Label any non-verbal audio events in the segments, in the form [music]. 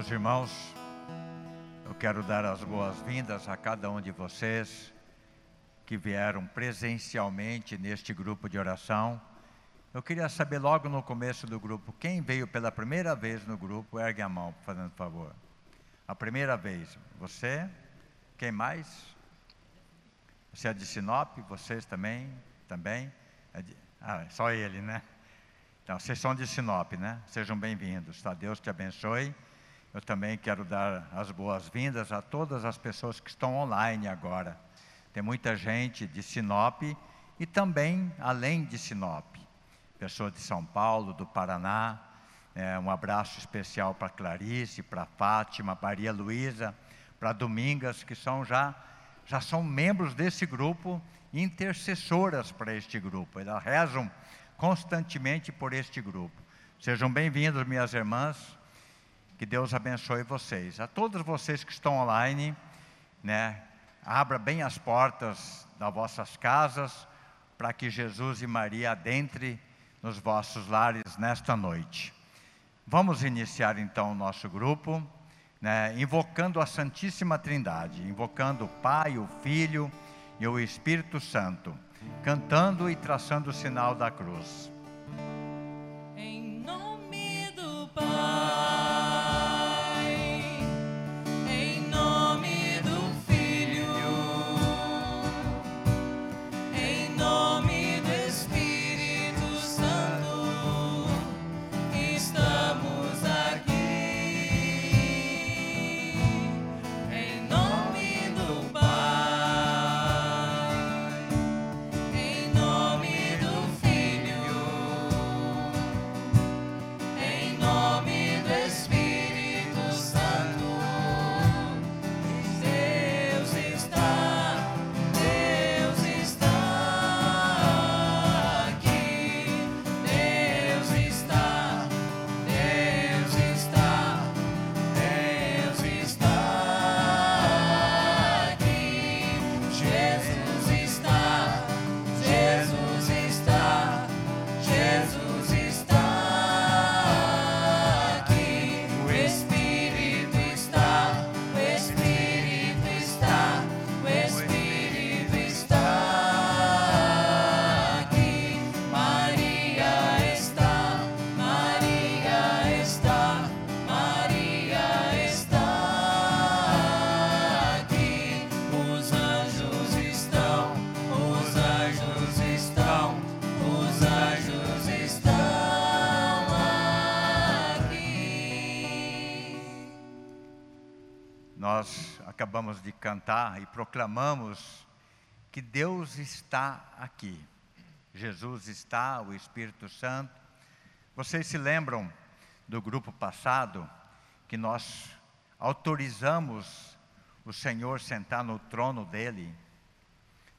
Meus irmãos, eu quero dar as boas-vindas a cada um de vocês que vieram presencialmente neste grupo de oração. Eu queria saber logo no começo do grupo, quem veio pela primeira vez no grupo, ergue a mão, fazendo favor. A primeira vez, você? Quem mais? Você é de Sinop? Vocês também? Também? É de... Ah, só ele, né? Então, vocês são de Sinop, né? Sejam bem-vindos, tá? Deus te abençoe. Eu também quero dar as boas-vindas a todas as pessoas que estão online agora. Tem muita gente de Sinop e também além de Sinop. Pessoas de São Paulo, do Paraná. É, um abraço especial para Clarice, para Fátima, Maria Luísa, para Domingas, que são já, já são membros desse grupo, intercessoras para este grupo. Elas rezam constantemente por este grupo. Sejam bem-vindos, minhas irmãs. Que Deus abençoe vocês. A todos vocês que estão online, né, abra bem as portas das vossas casas para que Jesus e Maria adentre nos vossos lares nesta noite. Vamos iniciar então o nosso grupo, né, invocando a Santíssima Trindade, invocando o Pai, o Filho e o Espírito Santo cantando e traçando o sinal da cruz. De cantar e proclamamos que Deus está aqui. Jesus está, o Espírito Santo. Vocês se lembram do grupo passado que nós autorizamos o Senhor sentar no trono dele?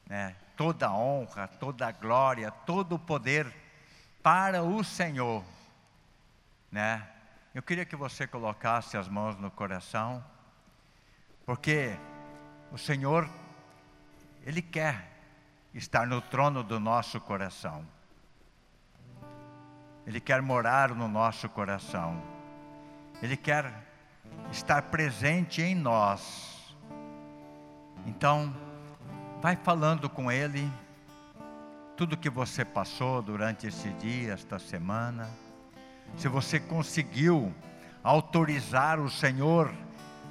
Né? Toda a honra, toda a glória, todo o poder para o Senhor. Né? Eu queria que você colocasse as mãos no coração porque o Senhor, Ele quer estar no trono do nosso coração. Ele quer morar no nosso coração. Ele quer estar presente em nós. Então, vai falando com Ele tudo que você passou durante esse dia, esta semana. Se você conseguiu autorizar o Senhor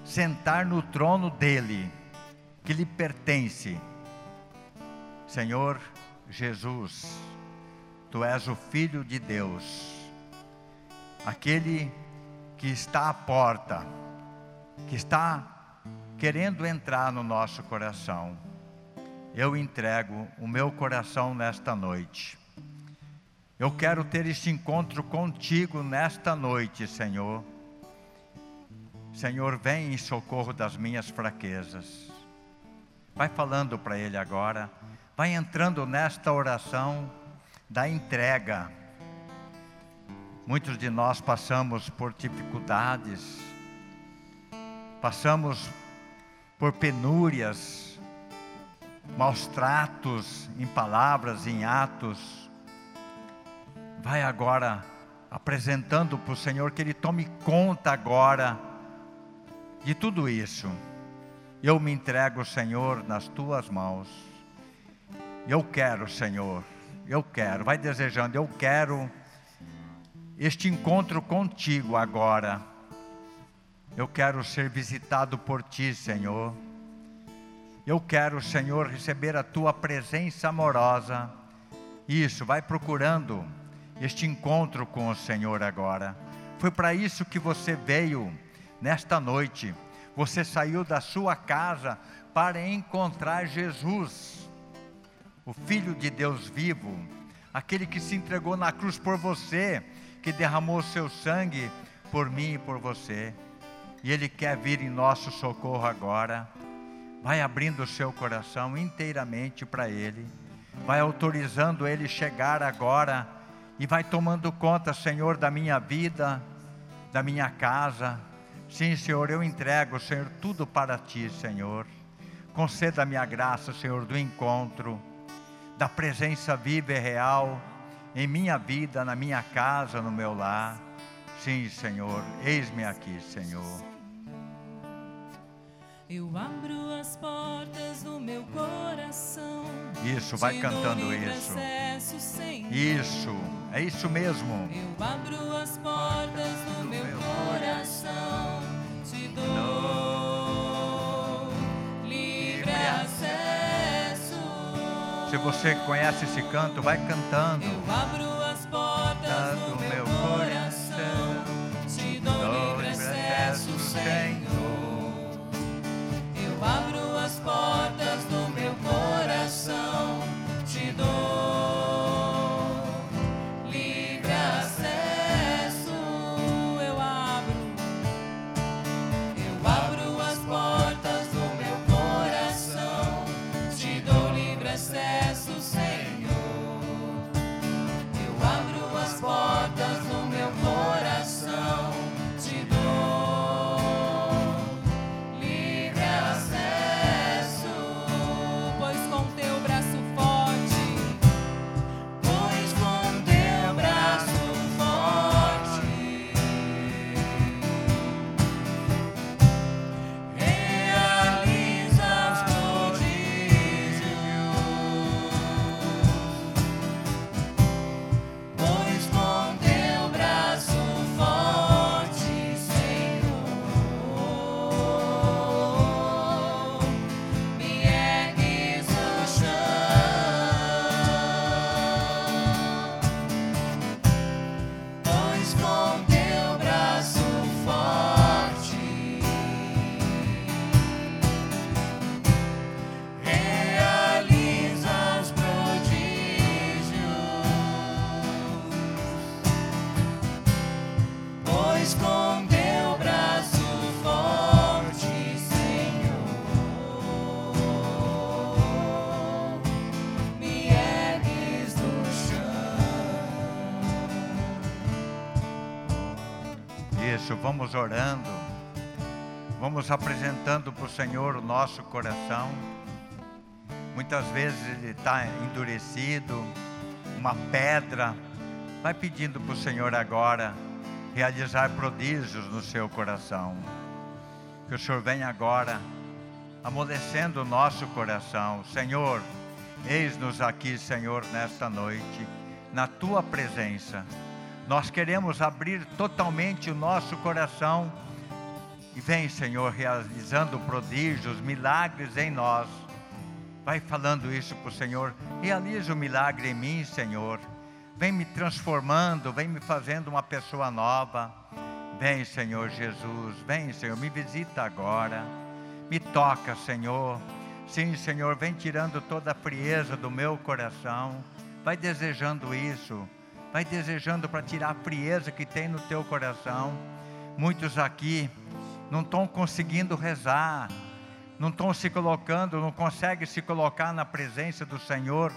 sentar no trono dele, que lhe pertence. Senhor Jesus, tu és o Filho de Deus, aquele que está à porta, que está querendo entrar no nosso coração. Eu entrego o meu coração nesta noite. Eu quero ter este encontro contigo nesta noite, Senhor Senhor, vem em socorro das minhas fraquezas. Vai falando para Ele agora, vai entrando nesta oração da entrega. Muitos de nós passamos por dificuldades, passamos por penúrias, maus tratos em palavras, em atos. Vai agora apresentando para o Senhor que Ele tome conta agora de tudo isso, eu me entrego, Senhor, nas tuas mãos. Eu quero, Senhor, eu quero, vai desejando, eu quero este encontro contigo agora. Eu quero ser visitado por ti, Senhor. Eu quero, Senhor, receber a tua presença amorosa. Isso, vai procurando este encontro com o Senhor agora. Foi para isso que você veio nesta noite. Você saiu da sua casa para encontrar Jesus, o Filho de Deus vivo, aquele que se entregou na cruz por você, que derramou seu sangue por mim e por você. E Ele quer vir em nosso socorro agora. Vai abrindo o seu coração inteiramente para Ele. Vai autorizando Ele chegar agora. E vai tomando conta, Senhor, da minha vida, da minha casa. Sim, Senhor, eu entrego, Senhor, tudo para Ti, Senhor. Conceda-me a graça, Senhor, do encontro, da presença viva e real em minha vida, na minha casa, no meu lar. Sim, Senhor, eis-me aqui, Senhor. Eu abro as portas do meu coração. Isso, vai cantando isso. Isso, é isso mesmo. Eu abro as portas do meu coração. Se você conhece esse canto, vai cantando. Eu abro as portas do meu coração. Te dou livre acesso, Senhor. Eu abro as portas vamos orando. Vamos apresentando para o Senhor o nosso coração. Muitas vezes ele está endurecido, uma pedra. Vai pedindo para o Senhor agora realizar prodígios no seu coração. Que o Senhor venha agora amolecendo o nosso coração. Senhor, eis-nos aqui, Senhor, nesta noite, na tua presença. Nós queremos abrir totalmente o nosso coração e vem, Senhor, realizando prodígios, milagres em nós. Vai falando isso para o Senhor. Realiza o milagre em mim, Senhor. Vem me transformando, vem me fazendo uma pessoa nova. Vem, Senhor Jesus. Vem, Senhor, me visita agora. Me toca, Senhor. Sim, Senhor, vem tirando toda a frieza do meu coração. Vai desejando isso. Vai desejando para tirar a frieza que tem no teu coração. Muitos aqui não estão conseguindo rezar, não estão se colocando, não conseguem se colocar na presença do Senhor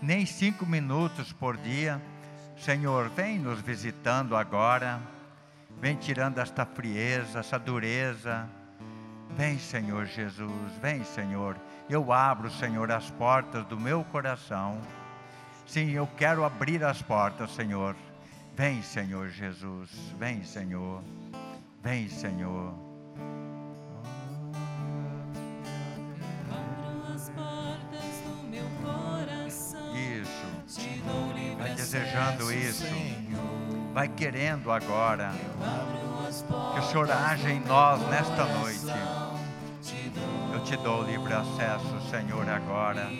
nem cinco minutos por dia. Senhor, vem nos visitando agora, vem tirando esta frieza, essa dureza. Vem, Senhor Jesus, vem, Senhor. Eu abro, Senhor, as portas do meu coração. Sim, eu quero abrir as portas, Senhor. Vem, Senhor Jesus. Vem, Senhor. Vem, Senhor. Isso. Vai desejando isso. Vai querendo agora. Que o Senhor haja em nós nesta noite. Eu te dou livre acesso, Senhor, agora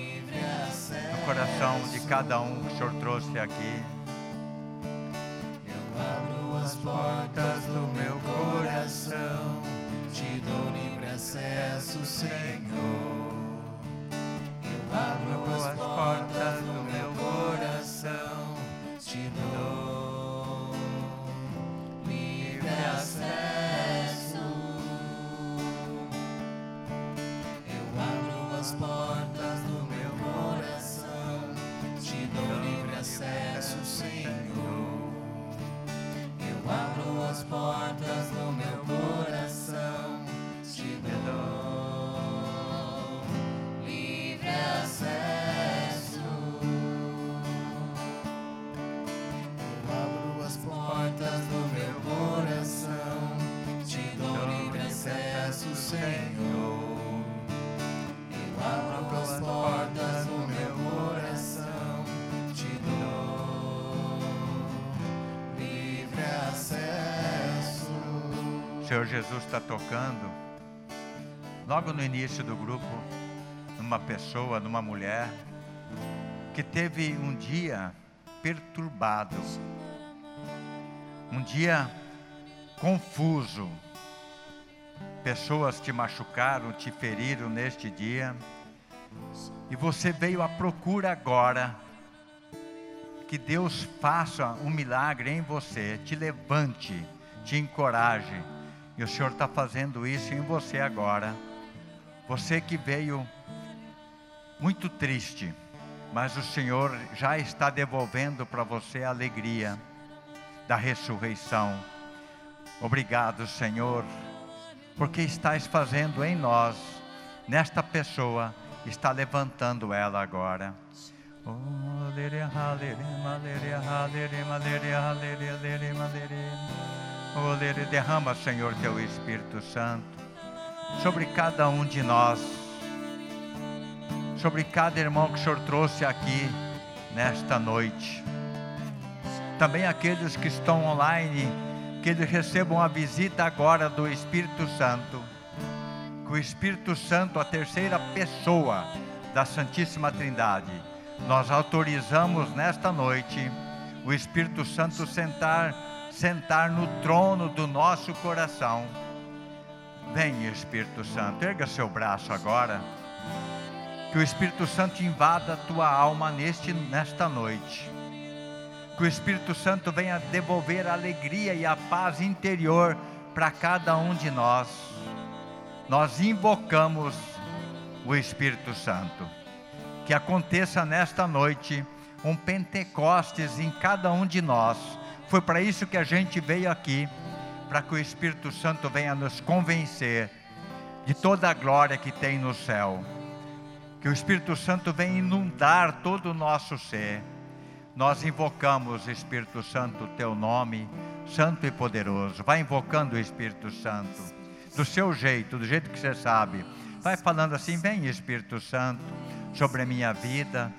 Coração de cada um que o Senhor trouxe aqui. Eu abro as portas do meu coração, te dou livre acesso, Senhor. Jesus está tocando. Logo no início do grupo, numa pessoa, numa mulher, que teve um dia perturbado, um dia confuso. Pessoas te machucaram, te feriram neste dia, e você veio à procura agora que Deus faça um milagre em você, te levante, te encoraje. E o Senhor está fazendo isso em você agora. Você que veio muito triste, mas o Senhor já está devolvendo para você a alegria da ressurreição. Obrigado, Senhor, porque estás fazendo em nós, nesta pessoa, está levantando ela agora. Oh, Oh, derrama, Senhor, teu Espírito Santo sobre cada um de nós, sobre cada irmão que o Senhor trouxe aqui nesta noite. Também aqueles que estão online, que eles recebam a visita agora do Espírito Santo. Que o Espírito Santo, a terceira pessoa da Santíssima Trindade, nós autorizamos nesta noite o Espírito Santo sentar, sentar no trono do nosso coração. Vem, Espírito Santo, erga seu braço agora. Que o Espírito Santo invada a tua alma neste, nesta noite. Que o Espírito Santo venha devolver a alegria e a paz interior para cada um de nós. Nós invocamos o Espírito Santo. Que aconteça nesta noite um Pentecostes em cada um de nós. Foi para isso que a gente veio aqui, para que o Espírito Santo venha nos convencer de toda a glória que tem no céu. Que o Espírito Santo venha inundar todo o nosso ser. Nós invocamos, Espírito Santo, o teu nome, santo e poderoso. Vai invocando o Espírito Santo, do seu jeito, do jeito que você sabe. Vai falando assim: vem, Espírito Santo, sobre a minha vida,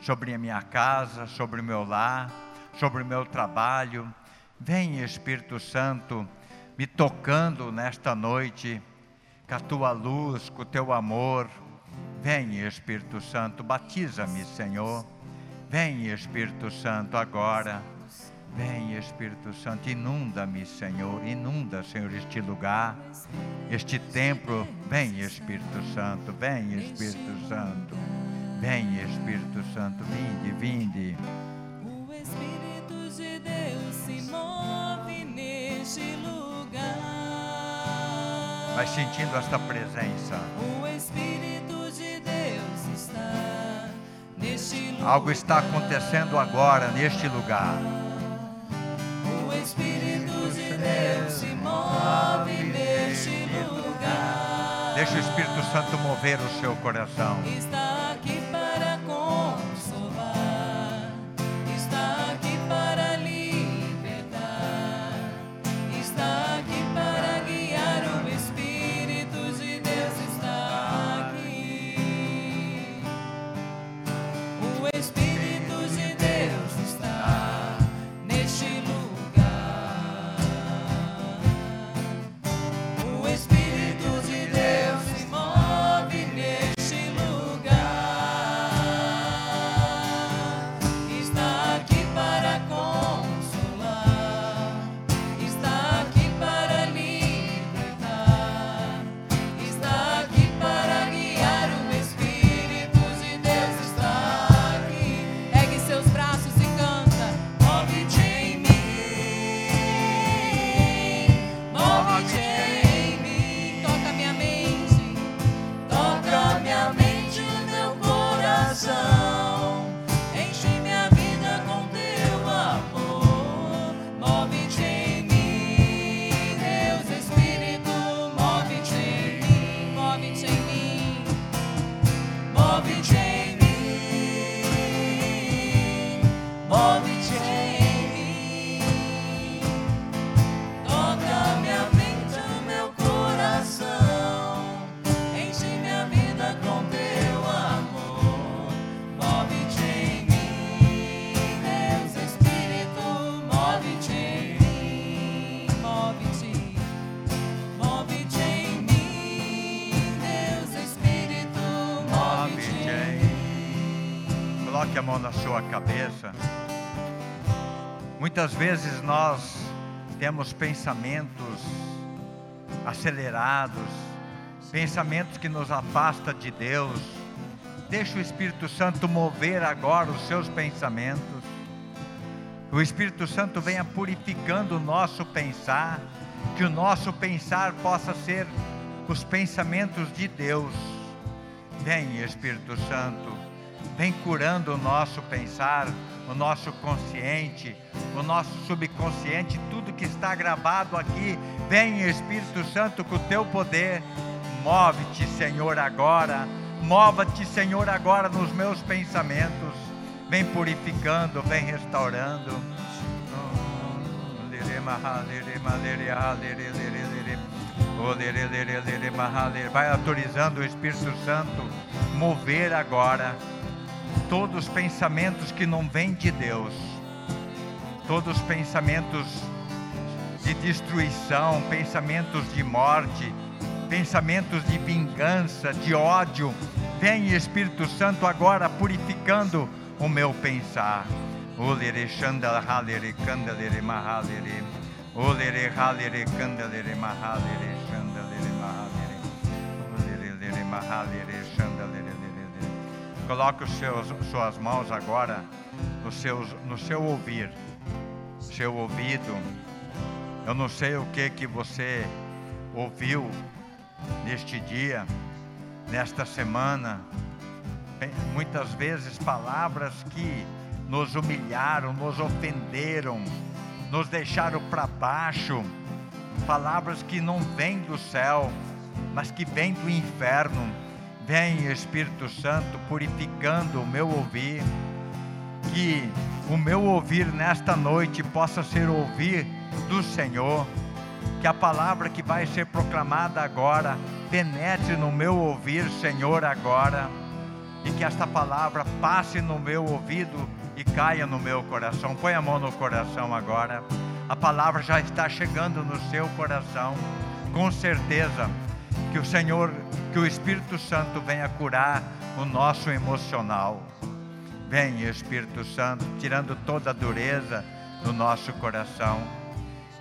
sobre a minha casa, sobre o meu lar, sobre o meu trabalho. Vem, Espírito Santo, me tocando nesta noite, com a tua luz, com o teu amor. Vem, Espírito Santo, batiza-me, Senhor. Vem, Espírito Santo, agora. Vem, Espírito Santo, inunda-me, Senhor. Inunda, Senhor, este lugar, este templo. Vem, Espírito Santo. Vem, Espírito Santo. Vem, Espírito Santo. Vinde, vinde. Deus se move neste lugar. Vai sentindo esta presença. O Espírito de Deus está neste lugar. Algo está acontecendo agora neste lugar. O Espírito de Deus se move neste lugar. Deixa o Espírito Santo mover o seu coração. Está Muitas vezes nós temos pensamentos acelerados, pensamentos que nos afastam de Deus. Deixa o Espírito Santo mover agora os seus pensamentos. O Espírito Santo venha purificando o nosso pensar, que o nosso pensar possa ser os pensamentos de Deus. Vem, Espírito Santo, vem curando o nosso pensar, o nosso consciente, o nosso subconsciente, tudo que está gravado aqui. Vem, Espírito Santo, com o teu poder. Move-te, Senhor, agora. Mova-te, Senhor, agora nos meus pensamentos. Vem purificando, vem restaurando. Vai autorizando o Espírito Santo mover agora todos os pensamentos que não vêm de Deus, todos os pensamentos de destruição, pensamentos de morte, pensamentos de vingança, de ódio. Vem Espírito Santo agora purificando o meu pensar. Olere chandala candalere mahalere. Olere candalere mahalere chandalere mahalere. Olere mahalere chandalere. Coloque os seus, suas mãos agora no, seus, no seu ouvir, seu ouvido. Eu não sei o que que você ouviu neste dia, nesta semana. Muitas vezes palavras que nos humilharam, nos ofenderam, nos deixaram para baixo. Palavras que não vêm do céu, mas que vêm do inferno Vem Espírito Santo purificando o meu ouvir, que o meu ouvir nesta noite possa ser ouvir do Senhor, que a palavra que vai ser proclamada agora penetre no meu ouvir, Senhor, agora, e que esta palavra passe no meu ouvido e caia no meu coração. Põe a mão no coração agora. A palavra já está chegando no seu coração, com certeza que o Senhor, que o Espírito Santo venha curar o nosso emocional. Vem, Espírito Santo, tirando toda a dureza do nosso coração.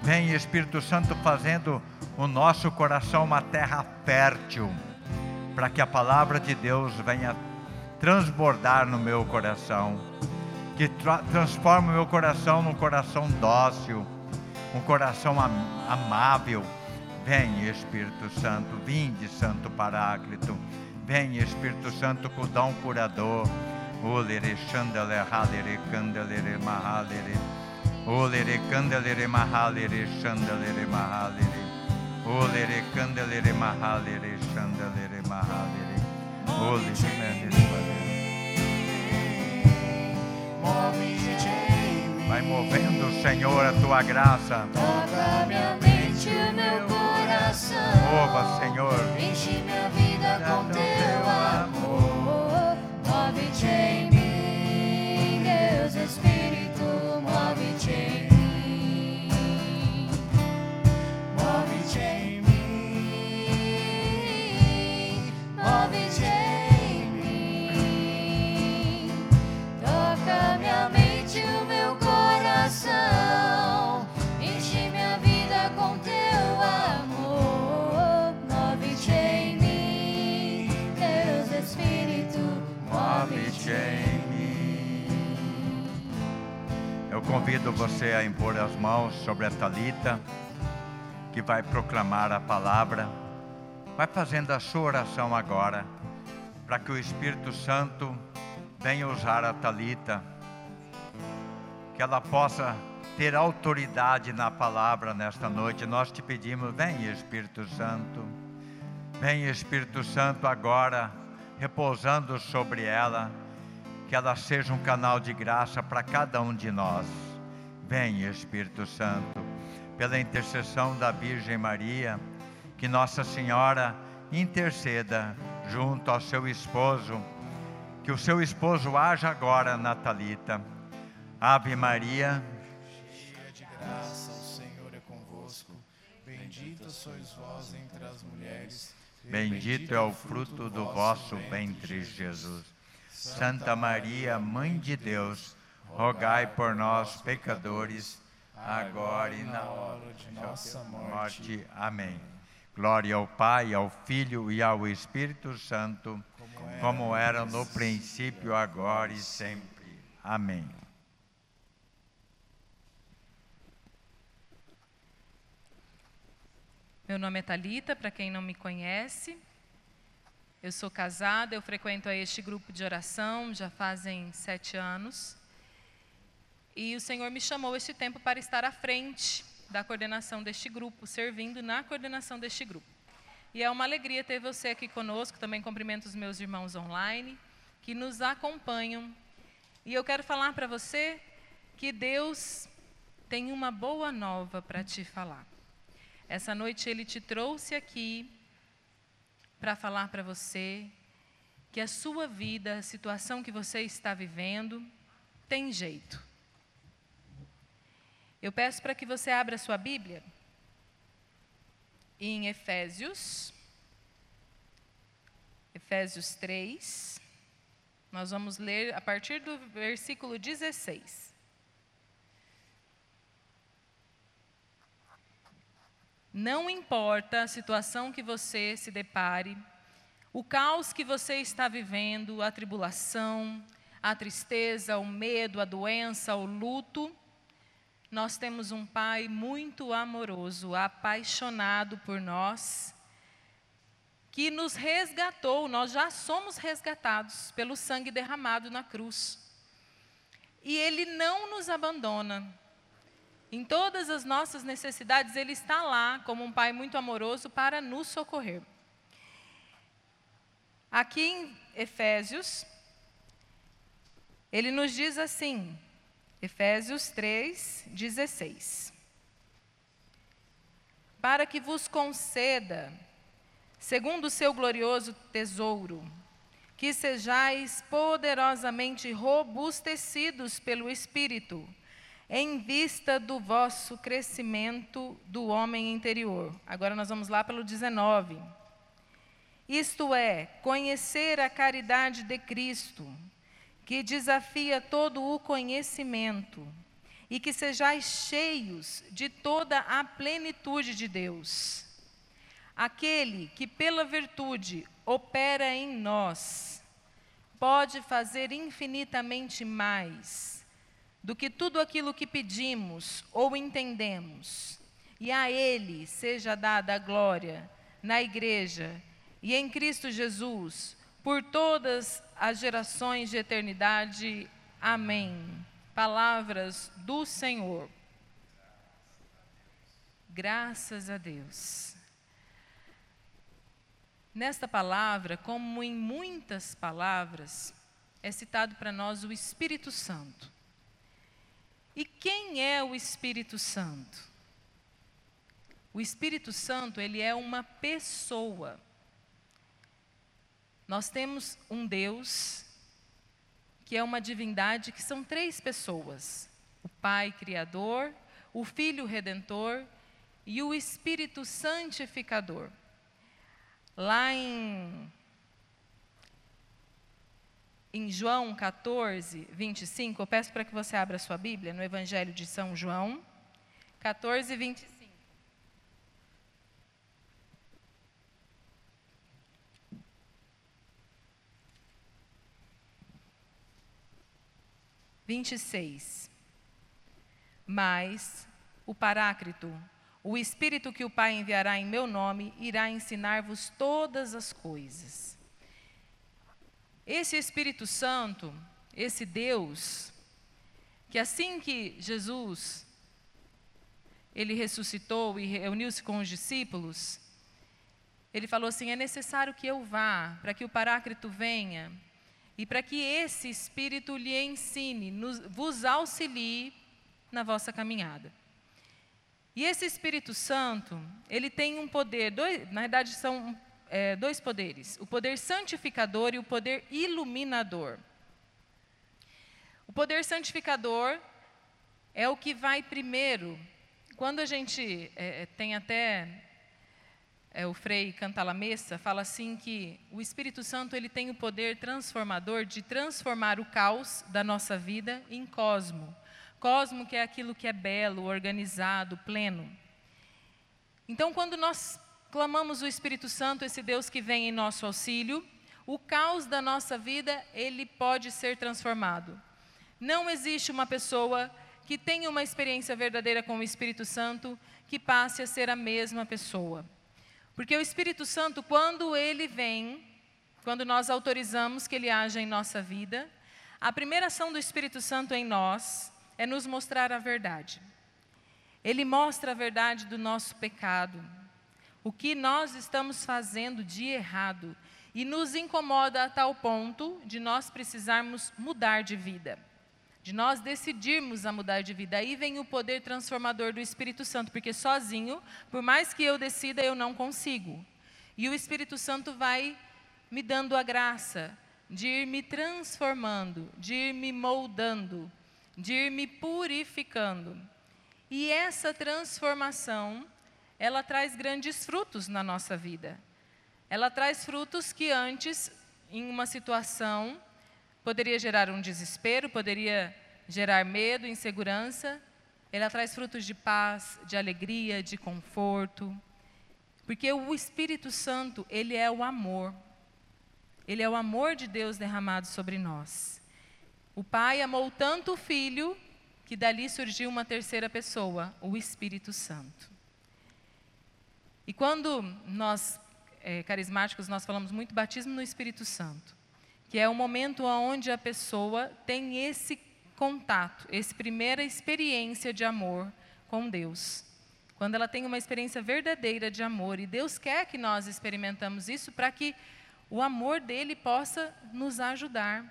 Vem, Espírito Santo, fazendo o nosso coração uma terra fértil, para que a palavra de Deus venha transbordar no meu coração, que tra transforme o meu coração num coração dócil, um coração am amável Vem Espírito Santo, vinde Santo Paráclito, vem Espírito Santo com o dom curador. Olere chandale halere candelere mahalere. Olere candelere mahalere chandalere mahalere. Olere candelere mahalere chandalere mahalere. Olere Vai movendo, Senhor, a tua graça. Toca minha mente, meu coração. Mova, Senhor. Enche minha vida com teu amor. Move-te em mim, Deus Espírito, move-te em mim. Move-te em mim. Move-te convido você a impor as mãos sobre a Talita, que vai proclamar a palavra. Vai fazendo a sua oração agora, para que o Espírito Santo venha usar a Talita, que ela possa ter autoridade na palavra nesta noite. Nós te pedimos, vem Espírito Santo. Vem Espírito Santo agora, repousando sobre ela, que ela seja um canal de graça para cada um de nós. Vem Espírito Santo, pela intercessão da Virgem Maria, que Nossa Senhora interceda junto ao seu esposo, que o seu esposo haja agora na Talita. Ave Maria, Cheia de graça, o Senhor é convosco. Bendita sois vós entre as mulheres. e bendito é o fruto do vosso ventre, Jesus. Santa Maria, Mãe de Deus, rogai por nós, pecadores, agora e na hora de nossa morte. Amém. Glória ao Pai, ao Filho e ao Espírito Santo, como era no princípio, agora e sempre. Amém. Meu nome é Talita, para quem não me conhece. Eu sou casada, eu frequento este grupo de oração já fazem sete anos. E o Senhor me chamou este tempo para estar à frente da coordenação deste grupo, servindo na coordenação deste grupo. E é uma alegria ter você aqui conosco. Também cumprimento os meus irmãos online que nos acompanham. E eu quero falar para você que Deus tem uma boa nova para te falar. Essa noite Ele te trouxe aqui para falar para você que a sua vida, a situação que você está vivendo, tem jeito. Eu peço para que você abra sua Bíblia em Efésios, Efésios 3. Nós vamos ler a partir do versículo 16. Não importa a situação que você se depare, o caos que você está vivendo, a tribulação, a tristeza, o medo, a doença, o luto, nós temos um Pai muito amoroso, apaixonado por nós, que nos resgatou, nós já somos resgatados pelo sangue derramado na cruz. E Ele não nos abandona, em todas as nossas necessidades, Ele está lá como um Pai muito amoroso para nos socorrer. Aqui em Efésios, ele nos diz assim, Efésios 3, 16: Para que vos conceda, segundo o seu glorioso tesouro, que sejais poderosamente robustecidos pelo Espírito, em vista do vosso crescimento do homem interior. Agora nós vamos lá pelo 19. Isto é, conhecer a caridade de Cristo, que desafia todo o conhecimento, e que sejais cheios de toda a plenitude de Deus. Aquele que, pela virtude, opera em nós, pode fazer infinitamente mais do que tudo aquilo que pedimos ou entendemos. E a Ele seja dada a glória na Igreja e em Cristo Jesus, por todas as gerações de eternidade. Amém. Palavras do Senhor. Graças a Deus. Nesta palavra, como em muitas palavras, é citado para nós o Espírito Santo. E quem é o Espírito Santo? O Espírito Santo, ele é uma pessoa. Nós temos um Deus que é uma divindade que são três pessoas: o Pai criador, o Filho redentor e o Espírito santificador. Lá em em João 14, 25, eu peço para que você abra sua Bíblia no Evangelho de São João, 14, 25. Vinte e seis. Mas o Paráclito, o Espírito que o Pai enviará em meu nome, irá ensinar-vos todas as coisas esse Espírito Santo, esse Deus, que assim que Jesus ele ressuscitou e reuniu-se com os discípulos, ele falou assim: é necessário que eu vá, para que o Paráclito venha, e para que esse Espírito lhe ensine, nos, vos auxilie na vossa caminhada. E esse Espírito Santo, ele tem um poder, dois, na verdade são é, dois poderes: o poder santificador e o poder iluminador. O poder santificador é o que vai primeiro. Quando a gente é, é tem até é, o Frei Cantalamessa, fala assim que o Espírito Santo ele tem o poder transformador de transformar o caos da nossa vida em cosmo. Cosmo que é aquilo que é belo, organizado, pleno. Então, quando nós clamamos o Espírito Santo, esse Deus que vem em nosso auxílio, o caos da nossa vida, ele pode ser transformado. Não existe uma pessoa que tenha uma experiência verdadeira com o Espírito Santo que passe a ser a mesma pessoa. Porque o Espírito Santo, quando ele vem, quando nós autorizamos que ele haja em nossa vida, a primeira ação do Espírito Santo em nós é nos mostrar a verdade. Ele mostra a verdade do nosso pecado, o que nós estamos fazendo de errado, e nos incomoda a tal ponto de nós precisarmos mudar de vida de nós decidirmos a mudar de vida. Aí vem o poder transformador do Espírito Santo, porque sozinho, por mais que eu decida, eu não consigo. E o Espírito Santo vai me dando a graça de ir me transformando, de ir me moldando, de ir me purificando. E essa transformação, ela traz grandes frutos na nossa vida. Ela traz frutos que antes, em uma situação Poderia gerar um desespero, poderia gerar medo, insegurança. Ela traz frutos de paz, de alegria, de conforto. Porque o Espírito Santo, ele é o amor. Ele é o amor de Deus derramado sobre nós. O Pai amou tanto o Filho que dali surgiu uma terceira pessoa, o Espírito Santo. E quando nós, é, carismáticos, nós falamos muito batismo no Espírito Santo que é o momento onde a pessoa tem esse contato, essa primeira experiência de amor com Deus. Quando ela tem uma experiência verdadeira de amor, e Deus quer que nós experimentamos isso para que o amor dele possa nos ajudar,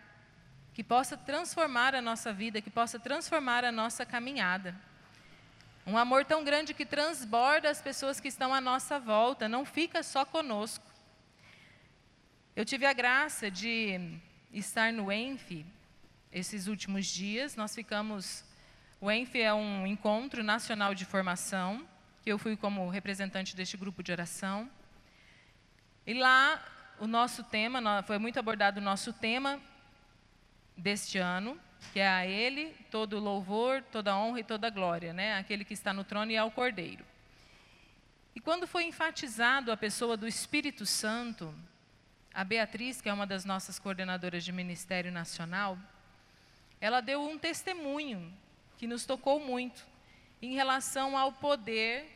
que possa transformar a nossa vida, que possa transformar a nossa caminhada. Um amor tão grande que transborda as pessoas que estão à nossa volta, não fica só conosco. Eu tive a graça de estar no ENF esses últimos dias. Nós ficamos. O ENF é um encontro nacional de formação, que eu fui como representante deste grupo de oração. E lá, o nosso tema, foi muito abordado o nosso tema deste ano, que é a Ele todo louvor, toda honra e toda glória, né? aquele que está no trono e é o Cordeiro. E quando foi enfatizado a pessoa do Espírito Santo, a Beatriz, que é uma das nossas coordenadoras de Ministério Nacional, ela deu um testemunho que nos tocou muito em relação ao poder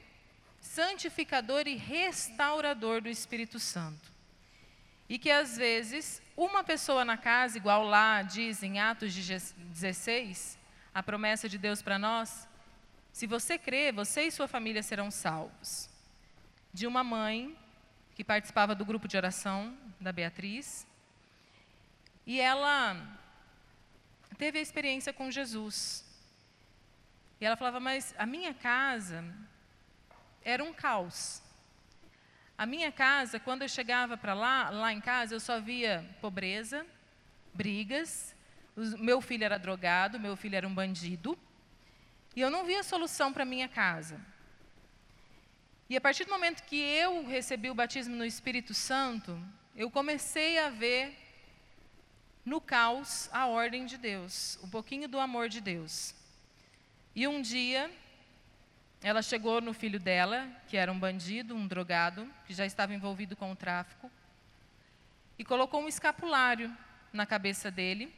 santificador e restaurador do Espírito Santo. E que às vezes uma pessoa na casa, igual lá diz em Atos 16, a promessa de Deus para nós, se você crê, você e sua família serão salvos. De uma mãe que participava do grupo de oração da Beatriz. E ela teve a experiência com Jesus. E ela falava, mas a minha casa era um caos. A minha casa, quando eu chegava para lá, lá em casa, eu só via pobreza, brigas. O meu filho era drogado, meu filho era um bandido. E eu não via solução para minha casa. E a partir do momento que eu recebi o batismo no Espírito Santo, eu comecei a ver no caos a ordem de Deus, um pouquinho do amor de Deus. E um dia, ela chegou no filho dela, que era um bandido, um drogado, que já estava envolvido com o tráfico, e colocou um escapulário na cabeça dele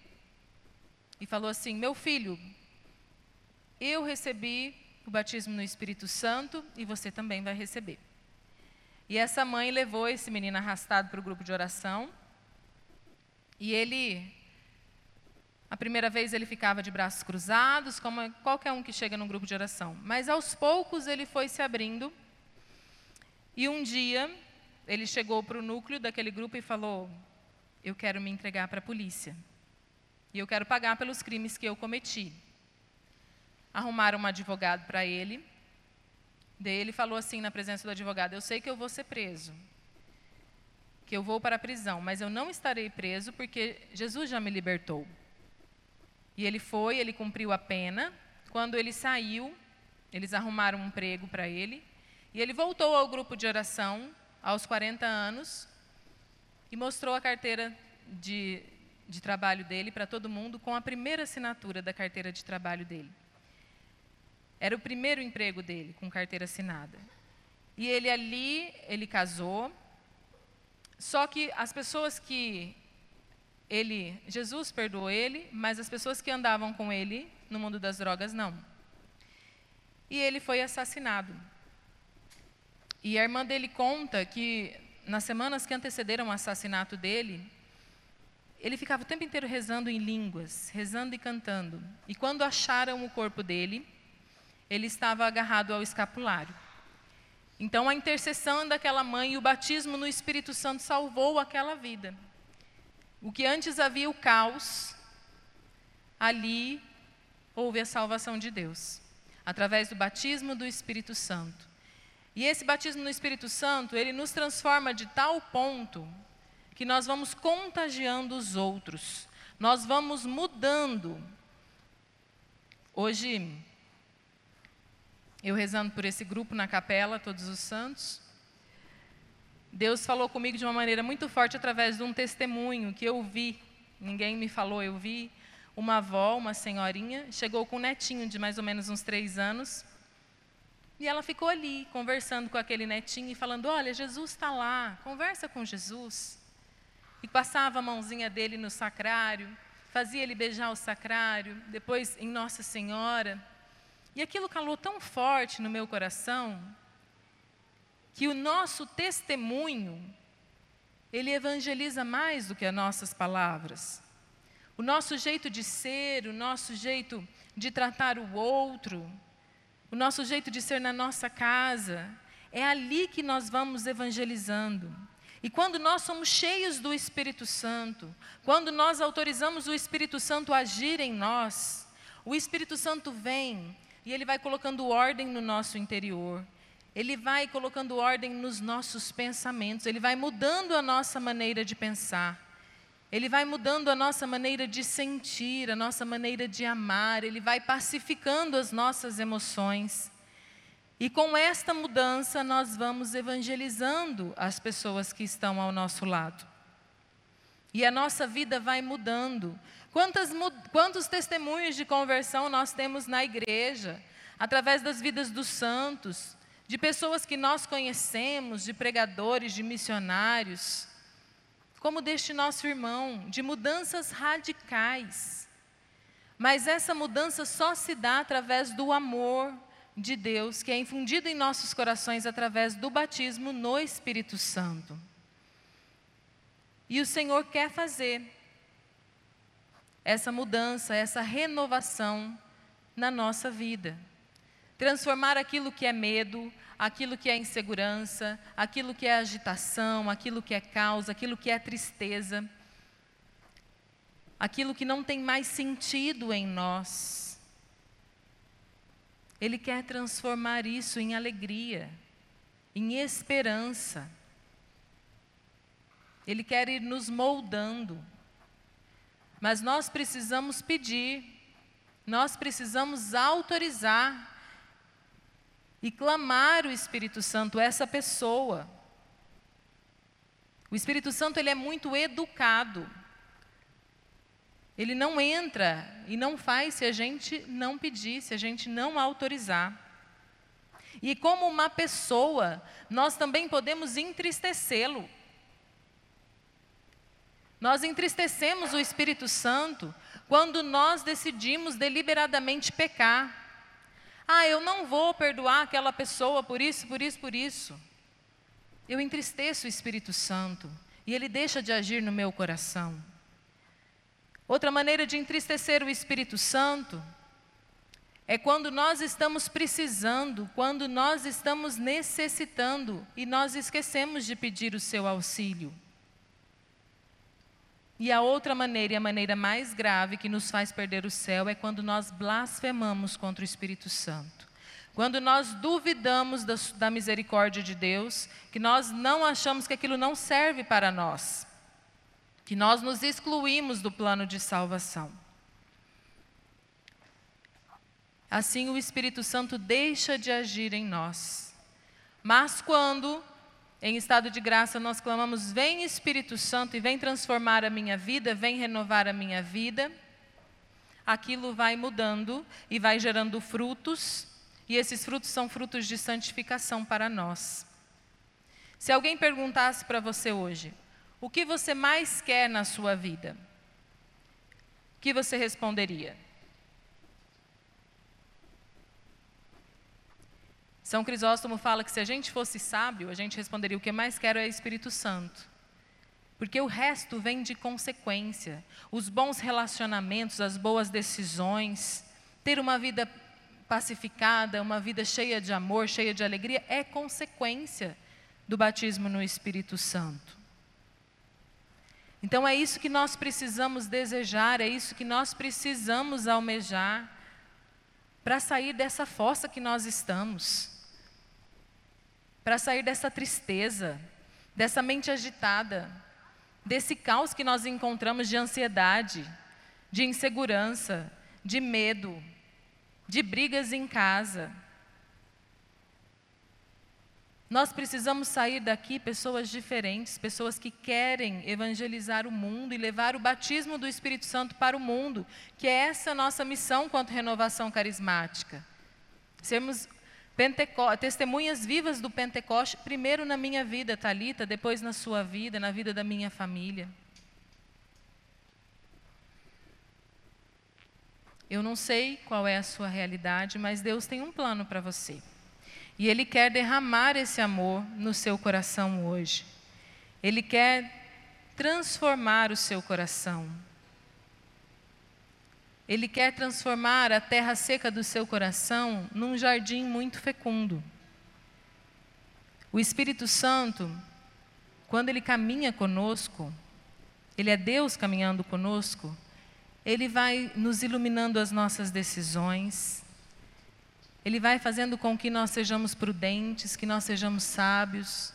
e falou assim: Meu filho, eu recebi o batismo no Espírito Santo e você também vai receber. E essa mãe levou esse menino arrastado para o grupo de oração. E ele, a primeira vez ele ficava de braços cruzados, como qualquer um que chega num grupo de oração. Mas aos poucos ele foi se abrindo. E um dia ele chegou para o núcleo daquele grupo e falou: Eu quero me entregar para a polícia. E eu quero pagar pelos crimes que eu cometi arrumaram um advogado para ele. Daí ele falou assim na presença do advogado: Eu sei que eu vou ser preso, que eu vou para a prisão, mas eu não estarei preso porque Jesus já me libertou. E ele foi, ele cumpriu a pena. Quando ele saiu, eles arrumaram um emprego para ele. E ele voltou ao grupo de oração aos 40 anos e mostrou a carteira de, de trabalho dele para todo mundo com a primeira assinatura da carteira de trabalho dele. Era o primeiro emprego dele com carteira assinada. E ele ali, ele casou. Só que as pessoas que ele, Jesus perdoou ele, mas as pessoas que andavam com ele no mundo das drogas não. E ele foi assassinado. E a irmã dele conta que nas semanas que antecederam o assassinato dele, ele ficava o tempo inteiro rezando em línguas, rezando e cantando. E quando acharam o corpo dele, ele estava agarrado ao escapulário. Então, a intercessão daquela mãe e o batismo no Espírito Santo salvou aquela vida. O que antes havia o caos, ali houve a salvação de Deus, através do batismo do Espírito Santo. E esse batismo no Espírito Santo, ele nos transforma de tal ponto que nós vamos contagiando os outros, nós vamos mudando. Hoje, eu rezando por esse grupo na capela, todos os santos, Deus falou comigo de uma maneira muito forte através de um testemunho que eu vi, ninguém me falou, eu vi. Uma avó, uma senhorinha, chegou com um netinho de mais ou menos uns três anos, e ela ficou ali, conversando com aquele netinho e falando: Olha, Jesus está lá, conversa com Jesus. E passava a mãozinha dele no sacrário, fazia ele beijar o sacrário, depois em Nossa Senhora. E aquilo calou tão forte no meu coração, que o nosso testemunho, ele evangeliza mais do que as nossas palavras. O nosso jeito de ser, o nosso jeito de tratar o outro, o nosso jeito de ser na nossa casa, é ali que nós vamos evangelizando. E quando nós somos cheios do Espírito Santo, quando nós autorizamos o Espírito Santo a agir em nós, o Espírito Santo vem e ele vai colocando ordem no nosso interior. Ele vai colocando ordem nos nossos pensamentos, ele vai mudando a nossa maneira de pensar. Ele vai mudando a nossa maneira de sentir, a nossa maneira de amar, ele vai pacificando as nossas emoções. E com esta mudança, nós vamos evangelizando as pessoas que estão ao nosso lado. E a nossa vida vai mudando. Quantas, quantos testemunhos de conversão nós temos na igreja, através das vidas dos santos, de pessoas que nós conhecemos, de pregadores, de missionários como deste nosso irmão, de mudanças radicais. Mas essa mudança só se dá através do amor de Deus, que é infundido em nossos corações através do batismo no Espírito Santo. E o Senhor quer fazer essa mudança, essa renovação na nossa vida. Transformar aquilo que é medo, aquilo que é insegurança, aquilo que é agitação, aquilo que é caos, aquilo que é tristeza, aquilo que não tem mais sentido em nós. Ele quer transformar isso em alegria, em esperança. Ele quer ir nos moldando. Mas nós precisamos pedir, nós precisamos autorizar e clamar o Espírito Santo, essa pessoa. O Espírito Santo ele é muito educado. Ele não entra e não faz se a gente não pedir, se a gente não autorizar. E como uma pessoa, nós também podemos entristecê-lo. Nós entristecemos o Espírito Santo quando nós decidimos deliberadamente pecar. Ah, eu não vou perdoar aquela pessoa por isso, por isso, por isso. Eu entristeço o Espírito Santo e ele deixa de agir no meu coração. Outra maneira de entristecer o Espírito Santo é quando nós estamos precisando, quando nós estamos necessitando e nós esquecemos de pedir o seu auxílio. E a outra maneira, e a maneira mais grave que nos faz perder o céu, é quando nós blasfemamos contra o Espírito Santo. Quando nós duvidamos da, da misericórdia de Deus, que nós não achamos que aquilo não serve para nós, que nós nos excluímos do plano de salvação. Assim o Espírito Santo deixa de agir em nós. Mas quando Em estado de graça, nós clamamos: Vem Espírito Santo e vem transformar a minha vida, vem renovar a minha vida. Aquilo vai mudando e vai gerando frutos, e esses frutos são frutos de santificação para nós. Se alguém perguntasse para você hoje, o que você mais quer na sua vida? O que você responderia? São Crisóstomo fala que se a gente fosse sábio, a gente responderia: o que mais quero é Espírito Santo. Porque o resto vem de consequência. Os bons relacionamentos, as boas decisões, ter uma vida pacificada, uma vida cheia de amor, cheia de alegria, é consequência do batismo no Espírito Santo. Então é isso que nós precisamos desejar, é isso que nós precisamos almejar para sair dessa fossa que nós estamos para sair dessa tristeza, dessa mente agitada, desse caos que nós encontramos de ansiedade, de insegurança, de medo, de brigas em casa. Nós precisamos sair daqui pessoas diferentes, pessoas que querem evangelizar o mundo e levar o batismo do Espírito Santo para o mundo, que é essa nossa missão quanto renovação carismática. Sermos Penteco testemunhas vivas do Pentecoste, primeiro na minha vida, Talita, depois na sua vida, na vida da minha família. Eu não sei qual é a sua realidade, mas Deus tem um plano para você. E Ele quer derramar esse amor no seu coração hoje. Ele quer transformar o seu coração. Ele quer transformar a terra seca do seu coração num jardim muito fecundo. O Espírito Santo, quando ele caminha conosco, ele é Deus caminhando conosco, ele vai nos iluminando as nossas decisões, ele vai fazendo com que nós sejamos prudentes, que nós sejamos sábios,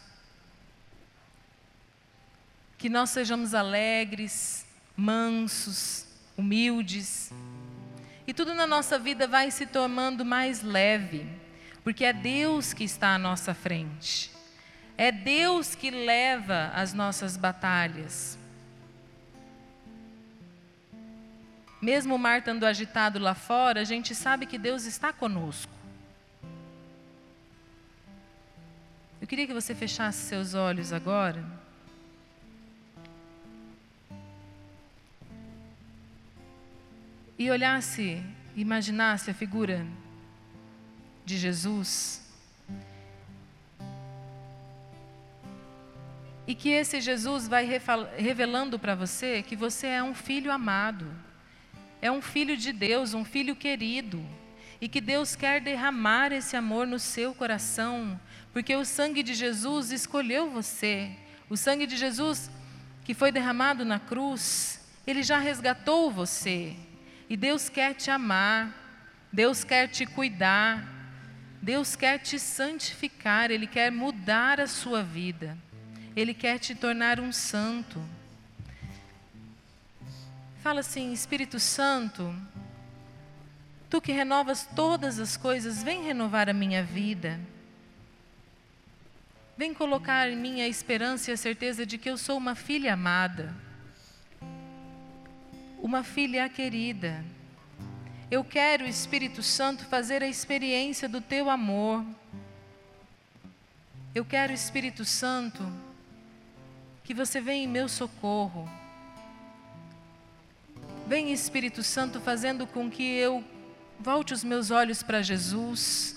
que nós sejamos alegres, mansos, humildes. E tudo na nossa vida vai se tornando mais leve, porque é Deus que está à nossa frente. É Deus que leva as nossas batalhas. Mesmo o mar estando agitado lá fora, a gente sabe que Deus está conosco. Eu queria que você fechasse seus olhos agora. E olhasse, imaginasse a figura de Jesus, e que esse Jesus vai revelando para você que você é um filho amado, é um filho de Deus, um filho querido, e que Deus quer derramar esse amor no seu coração, porque o sangue de Jesus escolheu você, o sangue de Jesus que foi derramado na cruz, ele já resgatou você. E Deus quer te amar, Deus quer te cuidar, Deus quer te santificar, Ele quer mudar a sua vida, Ele quer te tornar um santo. Fala assim, Espírito Santo, Tu que renovas todas as coisas, vem renovar a minha vida. Vem colocar em mim a esperança e a certeza de que eu sou uma filha amada uma filha querida. Eu quero, Espírito Santo, fazer a experiência do teu amor. Eu quero, Espírito Santo, que você venha em meu socorro. Vem, Espírito Santo, fazendo com que eu volte os meus olhos para Jesus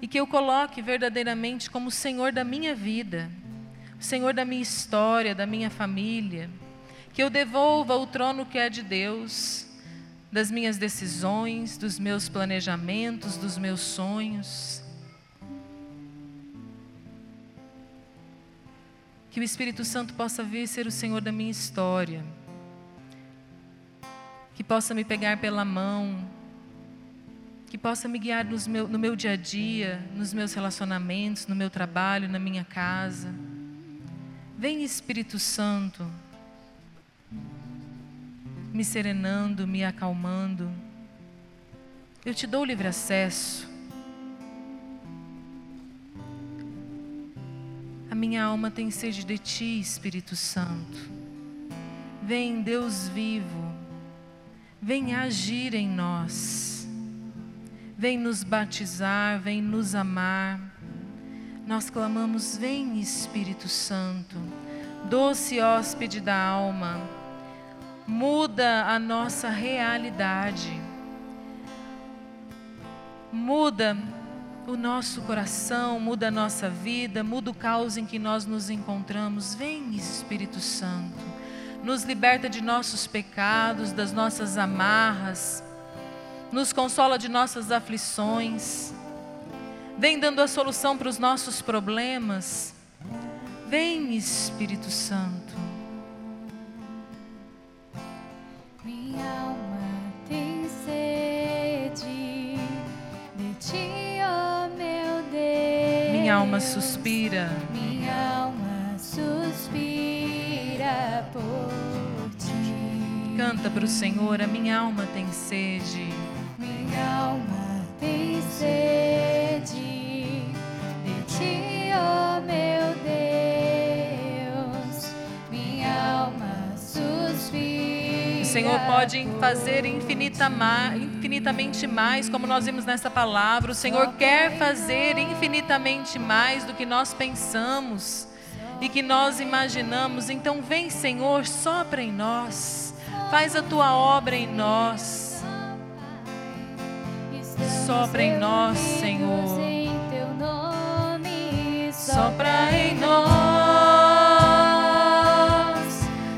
e que eu coloque verdadeiramente como Senhor da minha vida, Senhor da minha história, da minha família que eu devolva o trono que é de Deus, das minhas decisões, dos meus planejamentos, dos meus sonhos. Que o Espírito Santo possa vir ser o Senhor da minha história, que possa me pegar pela mão, que possa me guiar meu, no meu dia a dia, nos meus relacionamentos, no meu trabalho, na minha casa. Vem Espírito Santo me serenando, me acalmando. Eu te dou livre acesso. minha alma tem sede de ti, Espírito Santo. Vem, Deus vivo, vem agir em nós, vem nos batizar, vem nos amar. Nós clamamos: Vem, Espírito Santo, doce hóspede da alma, muda a nossa realidade, muda o nosso coração, muda a nossa vida, muda o caos em que nós nos encontramos. Vem, Espírito Santo, nos liberta de nossos pecados, das nossas amarras, nos consola de nossas aflições. Vem dando a solução para os nossos problemas. Vem, Espírito Santo. Minha alma suspira. Minha alma suspira por ti. Canta para o Senhor, a minha alma tem sede. Minha alma tem sede de ti, ó meu Deus. Senhor pode fazer infinita ma- infinitamente mais, como nós vimos nessa palavra. O Senhor quer fazer infinitamente mais do que nós pensamos e que nós imaginamos. Então, vem, Senhor, sopra em nós. Faz a tua obra em nós. Sopra em nós, Senhor. Sopra em nós.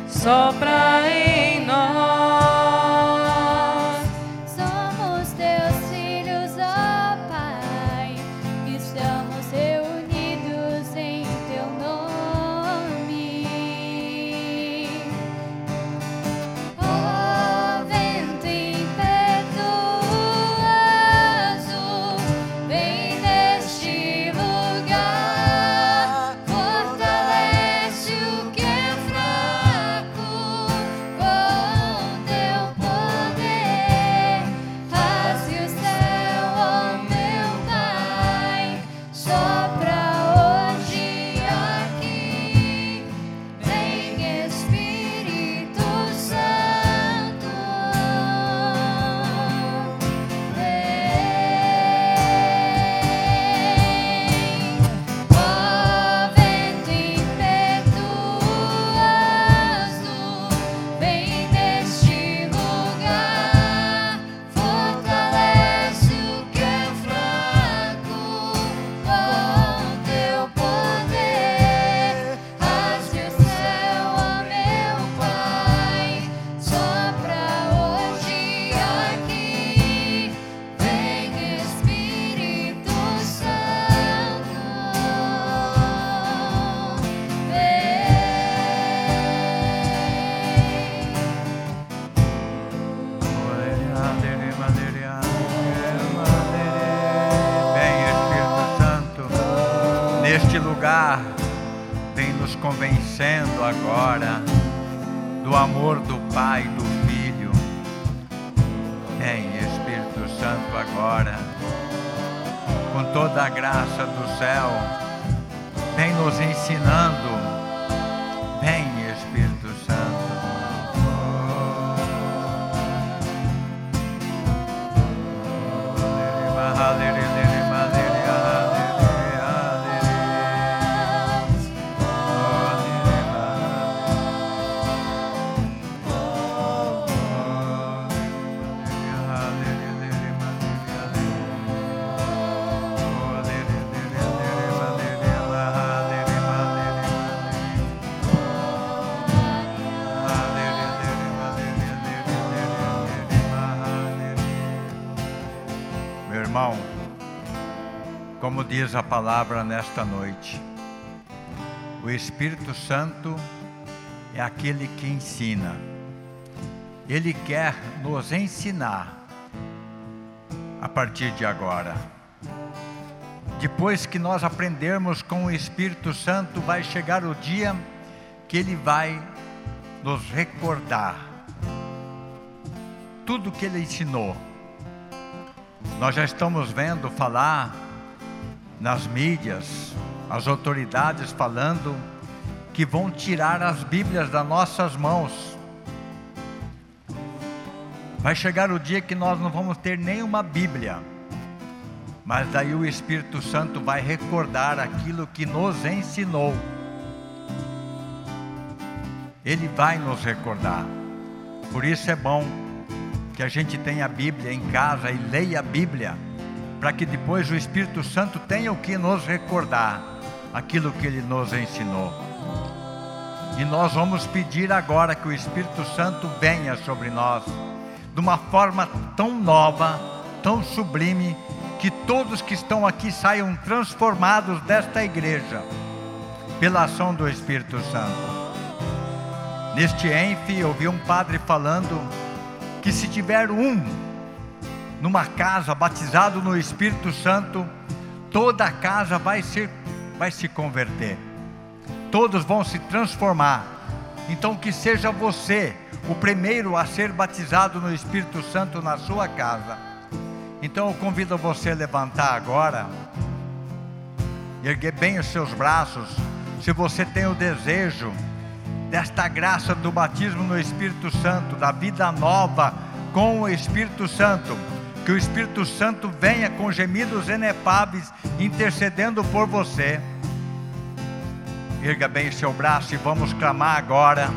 Sopra em nós. Meu irmão, como diz a palavra nesta noite, o Espírito Santo é aquele que ensina. Ele quer nos ensinar a partir de agora. Depois que nós aprendermos com o Espírito Santo, vai chegar o dia que ele vai nos recordar tudo que ele ensinou. Nós já estamos vendo falar nas mídias as autoridades falando que vão tirar as Bíblias das nossas mãos. Vai chegar o dia que nós não vamos ter nenhuma Bíblia. Mas daí o Espírito Santo vai recordar aquilo que nos ensinou. Ele vai nos recordar. Por isso é bom que a gente tenha a Bíblia em casa e leia a Bíblia, para que depois o Espírito Santo tenha o que nos recordar aquilo que ele nos ensinou. E nós vamos pedir agora que o Espírito Santo venha sobre nós de uma forma tão nova, tão sublime, que todos que estão aqui saiam transformados desta igreja pela ação do Espírito Santo. Neste ENF, eu um padre falando que se tiver um numa casa batizado no Espírito Santo, toda a casa vai ser vai se converter. Todos vão se transformar. Então que seja você o primeiro a ser batizado no Espírito Santo na sua casa. Então eu convido você a levantar agora, erguer bem os seus braços, se você tem o desejo desta graça do batismo no Espírito Santo, da vida nova com o Espírito Santo. Que o Espírito Santo venha com gemidos inefáveis intercedendo por você. Erga bem seu braço e vamos clamar agora.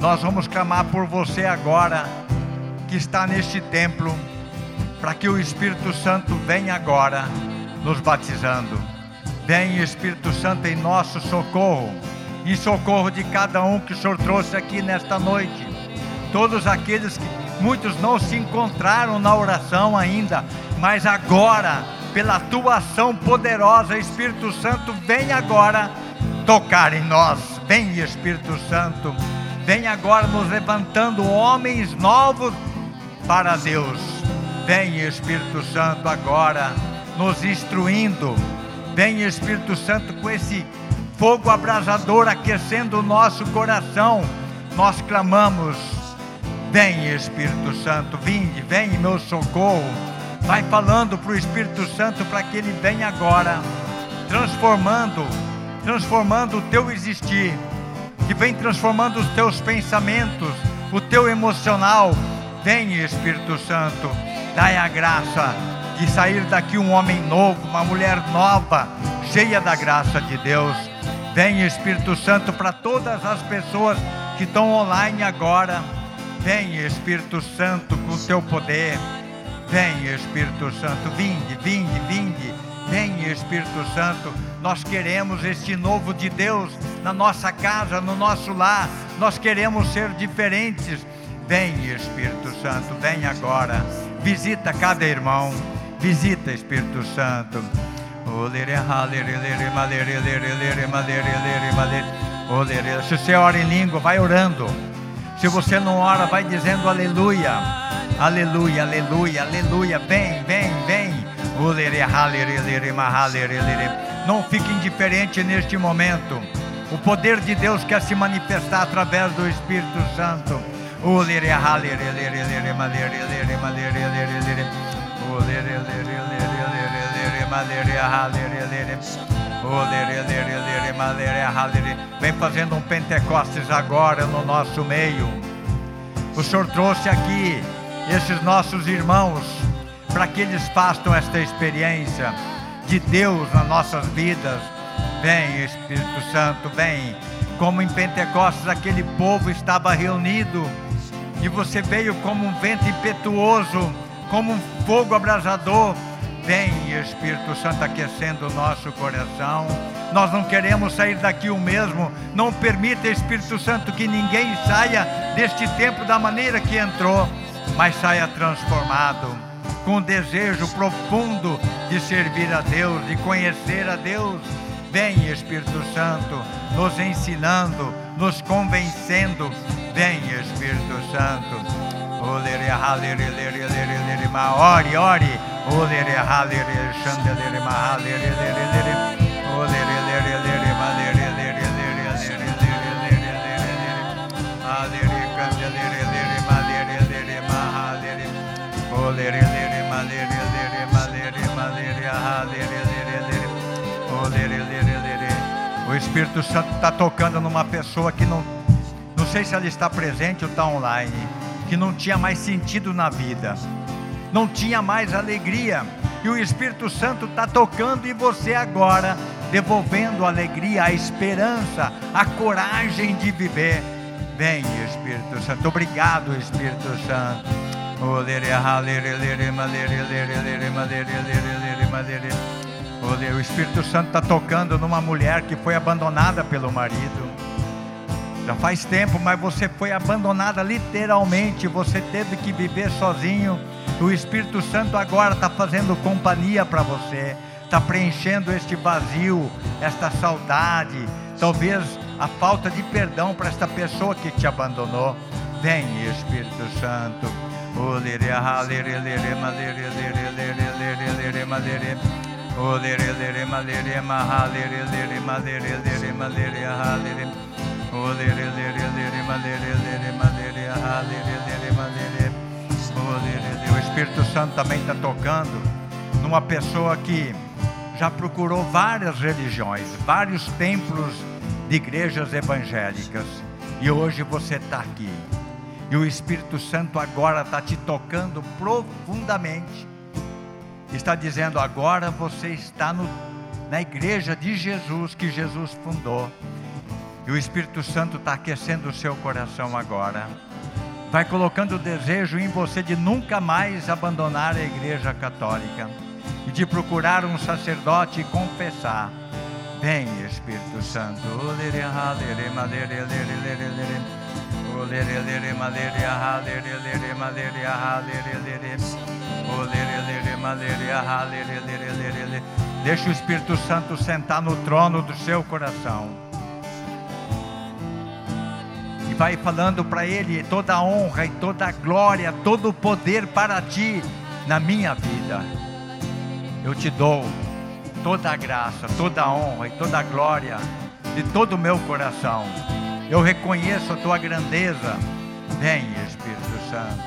Nós vamos clamar por você agora, que está neste templo, para que o Espírito Santo venha agora nos batizando. Vem, Espírito Santo, em nosso socorro, em socorro de cada um que o Senhor trouxe aqui nesta noite. Todos aqueles que muitos não se encontraram na oração ainda, mas agora, pela tua ação poderosa, Espírito Santo, vem agora tocar em nós. Vem, Espírito Santo, vem agora nos levantando homens novos para Deus. Vem, Espírito Santo, agora nos instruindo. Vem, Espírito Santo, com esse fogo abrasador aquecendo o nosso coração. Nós clamamos: Vem, Espírito Santo, vinde, vem em meu socorro. Vai falando para o Espírito Santo para que ele venha agora, transformando transformando o teu existir, que vem transformando os teus pensamentos, o teu emocional. Vem, Espírito Santo, dai a graça de sair daqui um homem novo, uma mulher nova, cheia da graça de Deus. Vem, Espírito Santo, para todas as pessoas que estão online agora. Vem, Espírito Santo, com o teu poder. Vem, Espírito Santo, vinde, vinde, vinde. Vem, Espírito Santo nós queremos este novo de Deus na nossa casa, no nosso lar. Nós queremos ser diferentes. Vem, Espírito Santo, vem agora. Visita cada irmão. Visita, Espírito Santo. Se você ora em língua, vai orando. Se você não ora, vai dizendo aleluia. Aleluia, aleluia, aleluia. Vem, vem, vem. Não fique indiferente neste momento. O poder de Deus quer se manifestar através do Espírito Santo. Vem fazendo um Pentecostes agora no nosso meio. O Senhor trouxe aqui esses nossos irmãos para que eles façam esta experiência de Deus nas nossas vidas. Vem, Espírito Santo, vem. Como em Pentecostes aquele povo estava reunido e você veio como um vento impetuoso, como um fogo abrasador. Vem, Espírito Santo, aquecendo o nosso coração. Nós não queremos sair daqui o mesmo. Não permita, Espírito Santo, que ninguém saia deste tempo da maneira que entrou, mas saia transformado com desejo profundo de servir a Deus, de conhecer a Deus. Vem, Espírito Santo, nos ensinando, nos convencendo. Vem, Espírito Santo. Ore, ore. Ore, malere lere malere malere ha lere lere lere o lere lere lere Espírito Santo está tocando numa pessoa que não, não sei se ela está presente ou está online, que não tinha mais sentido na vida, não tinha mais alegria. E o Espírito Santo está tocando em você agora, devolvendo a alegria, a esperança, a coragem de viver. Vem, Espírito Santo. Obrigado, Espírito Santo. O Espírito Santo está tocando numa mulher que foi abandonada pelo marido. Já faz tempo, mas você foi abandonada literalmente. Você teve que viver sozinho. O Espírito Santo agora está fazendo companhia para você, está preenchendo este vazio, esta saudade, talvez a falta de perdão para esta pessoa que te abandonou. Vem, Espírito Santo. O Espírito Santo também está tocando numa pessoa que já procurou várias religiões, vários templos de igrejas evangélicas e hoje você está aqui. E o Espírito Santo agora está te tocando profundamente. Está dizendo: agora você está no, na igreja de Jesus que Jesus fundou. E o Espírito Santo está aquecendo o seu coração agora. Vai colocando o desejo em você de nunca mais abandonar a igreja católica e de procurar um sacerdote e confessar. Vem, Espírito Santo. Deixa o Espírito Santo sentar no trono do seu coração. E vai falando para Ele toda a honra e toda a glória, todo o poder para ti na minha vida. Eu te dou toda a graça, toda a honra e toda a glória de todo o meu coração. Eu reconheço a tua grandeza. Vem, Espírito Santo.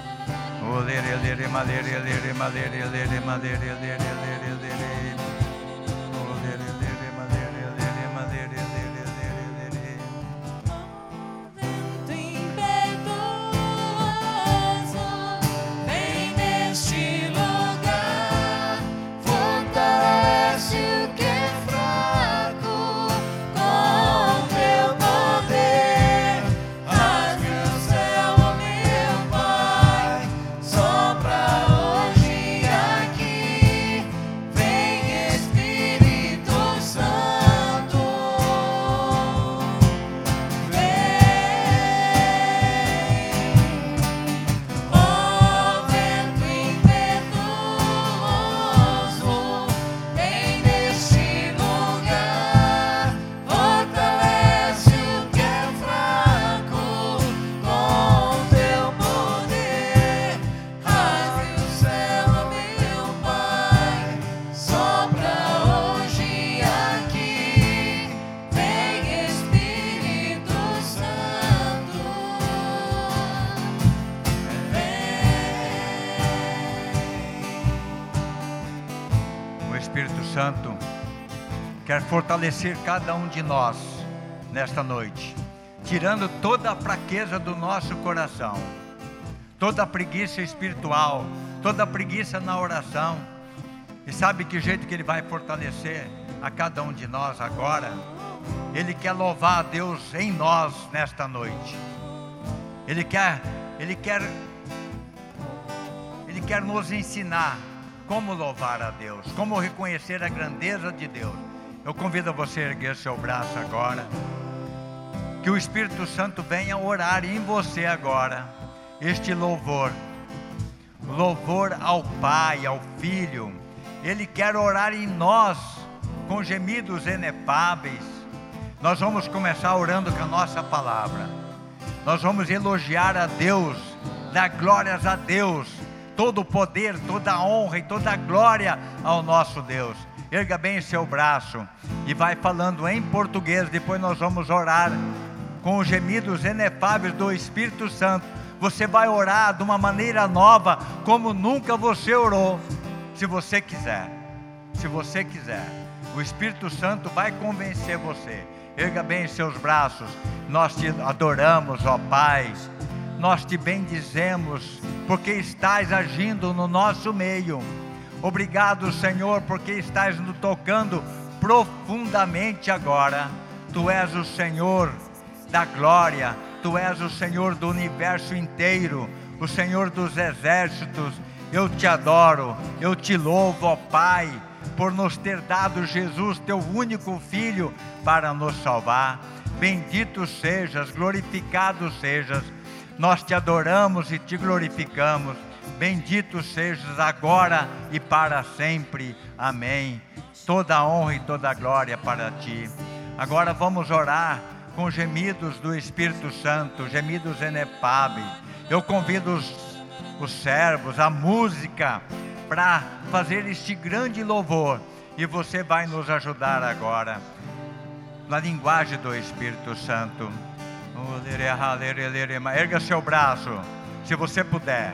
Quer fortalecer cada um de nós nesta noite, tirando toda a fraqueza do nosso coração, toda a preguiça espiritual, toda a preguiça na oração. E sabe que jeito que ele vai fortalecer a cada um de nós agora? Ele quer louvar a Deus em nós nesta noite. Ele quer, ele quer ele quer nos ensinar como louvar a Deus, como reconhecer a grandeza de Deus. Eu convido você a erguer seu braço agora. Que o Espírito Santo venha orar em você agora este louvor. Louvor ao Pai, ao Filho. Ele quer orar em nós com gemidos inefáveis. Nós vamos começar orando com a nossa palavra. Nós vamos elogiar a Deus, dar glórias a Deus, todo o poder, toda a honra e toda a glória ao nosso Deus. Erga bem seu braço e vai falando em português, depois nós vamos orar com os gemidos inefáveis do Espírito Santo. Você vai orar de uma maneira nova, como nunca você orou, se você quiser. Se você quiser, o Espírito Santo vai convencer você. Erga bem seus braços. Nós te adoramos, ó Pai. Nós te bendizemos, porque estás agindo no nosso meio. Obrigado, Senhor, porque estás nos tocando profundamente agora. Tu és o Senhor da glória, tu és o Senhor do universo inteiro, o Senhor dos exércitos. Eu te adoro, eu te louvo, ó Pai, por nos ter dado Jesus, teu único filho, para nos salvar. Bendito sejas, glorificado sejas. Nós te adoramos e te glorificamos. Bendito sejas agora e para sempre. Amém. Toda a honra e toda a glória para ti. Agora vamos orar com gemidos do Espírito Santo, gemidos inefáveis. Eu convido os, os servos, a música, para fazer este grande louvor. E você vai nos ajudar agora, na linguagem do Espírito Santo. Erga seu braço, se você puder.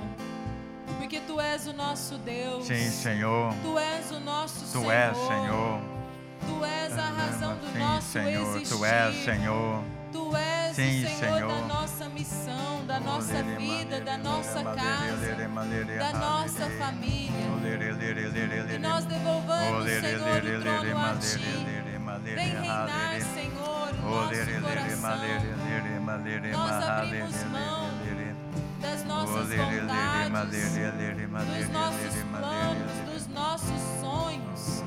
Porque tu és o nosso Deus. Sim, Senhor. Tu és o nosso Tu Senhor. és, Senhor. Tu és a razão do Sim, nosso Senhor. existir. Tu és, Senhor. Tu és Sim, o Senhor, Senhor. da nossa missão, da nossa vida, da nossa casa, da nossa família. E nós devolvamos, Senhor, o trono a Ti. Vem reinar, Senhor, o nosso coração. Nós abrimos mão das nossas vontades, dos nossos planos, dos nossos sonhos.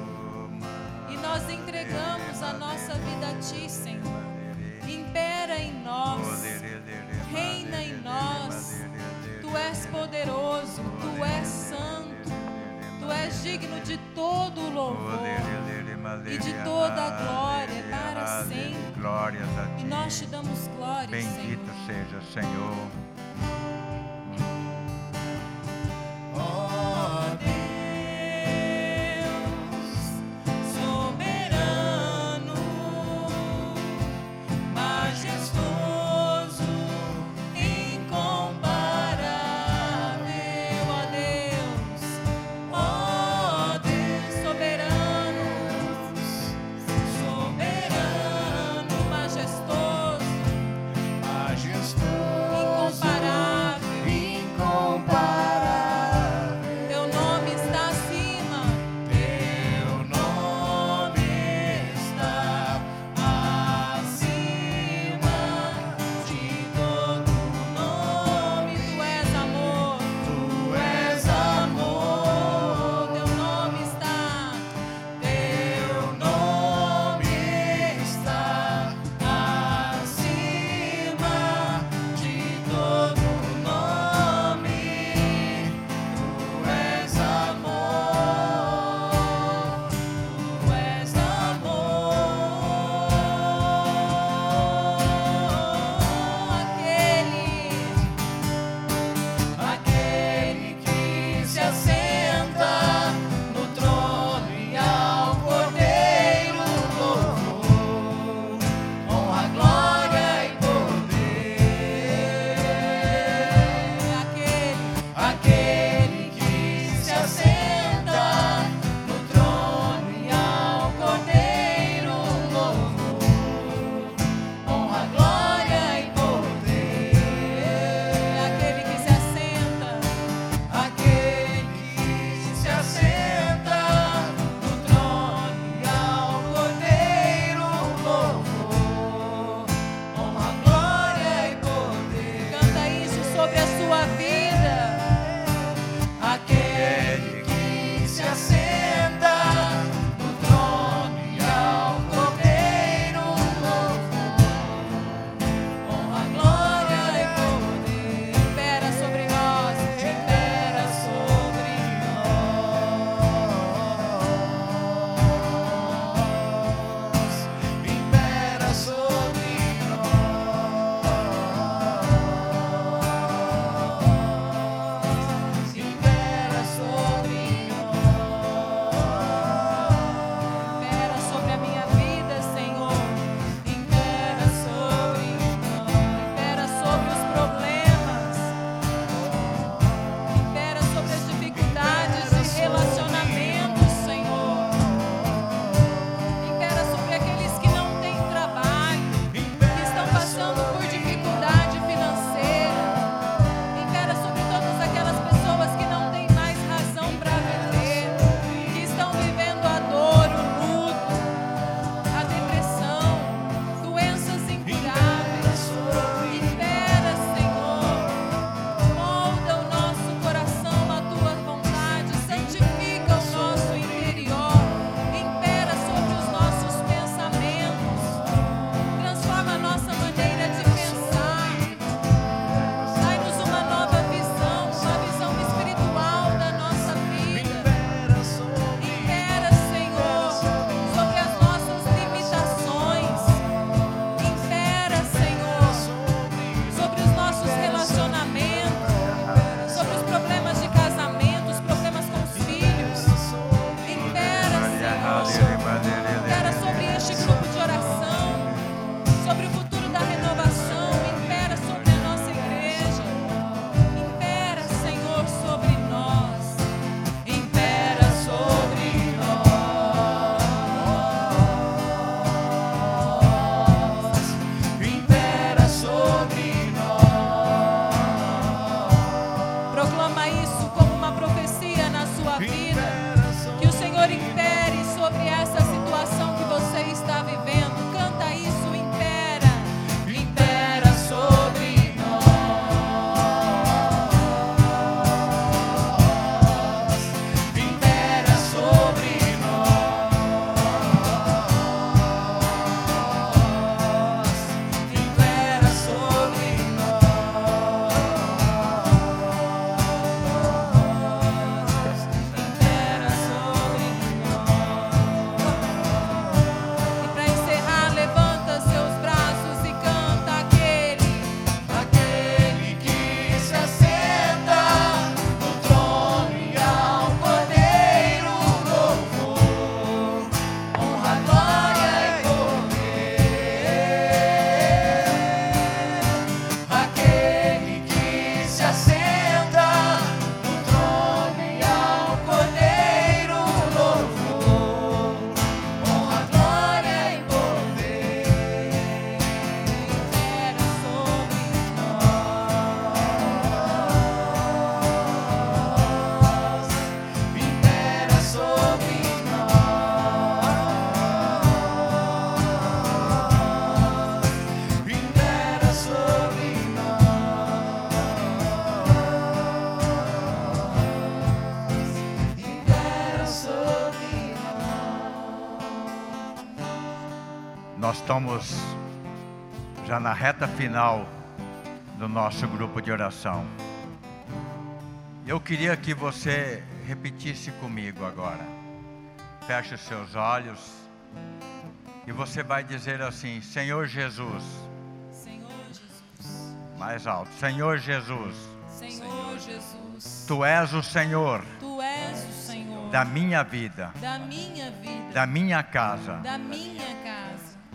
E nós entregamos a nossa vida a Ti, Senhor. Impera em nós, reina em nós. Tu és poderoso, Tu és santo, Tu és digno de todo o louvor e de toda a glória para sempre. Glórias a E nós te damos glória, Bendito Senhor. seja, Senhor. Ó Deus, estamos já na reta final do nosso grupo de oração. Eu queria que você repetisse comigo agora. Feche os seus olhos e você vai dizer assim: Senhor Jesus, Senhor Jesus, mais alto, Senhor Jesus, Senhor Jesus, Tu és o Senhor Tu és o Senhor da minha vida, da minha vida, da minha casa. da minha casa.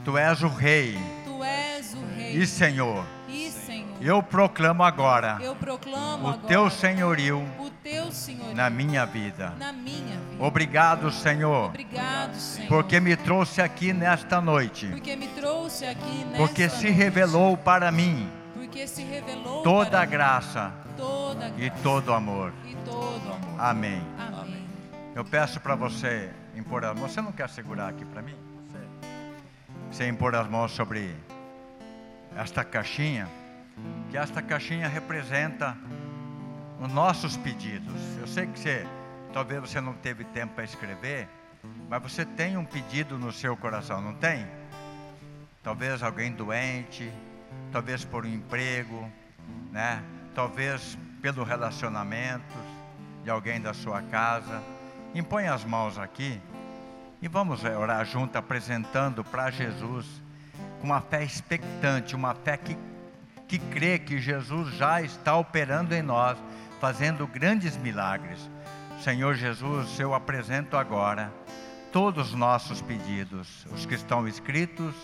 Tu és o Rei Tu és o Rei e Senhor. e Senhor. Eu proclamo agora Eu proclamo o agora Teu senhorio o Teu Senhor na minha vida. na minha vida. Obrigado, Senhor, Obrigado, Senhor. porque me trouxe aqui nesta noite, porque me trouxe aqui nessa porque se noite. revelou para mim porque se revelou toda a graça toda a e graça todo amor. e todo amor. Amém. Amém. Eu peço para você impor. Você não quer segurar aqui para mim? Você, impor as mãos sobre esta caixinha, que esta caixinha representa os nossos pedidos. Eu sei que você, talvez você não teve tempo para escrever, mas você tem um pedido no seu coração, não tem? Talvez alguém doente, talvez por um emprego, né? Talvez pelo relacionamento de alguém da sua casa. Impõe as mãos aqui e vamos orar junto, apresentando para Jesus com uma fé expectante, uma fé que, que crê que Jesus já está operando em nós, fazendo grandes milagres. Senhor Jesus, eu apresento agora todos os nossos pedidos, os que estão escritos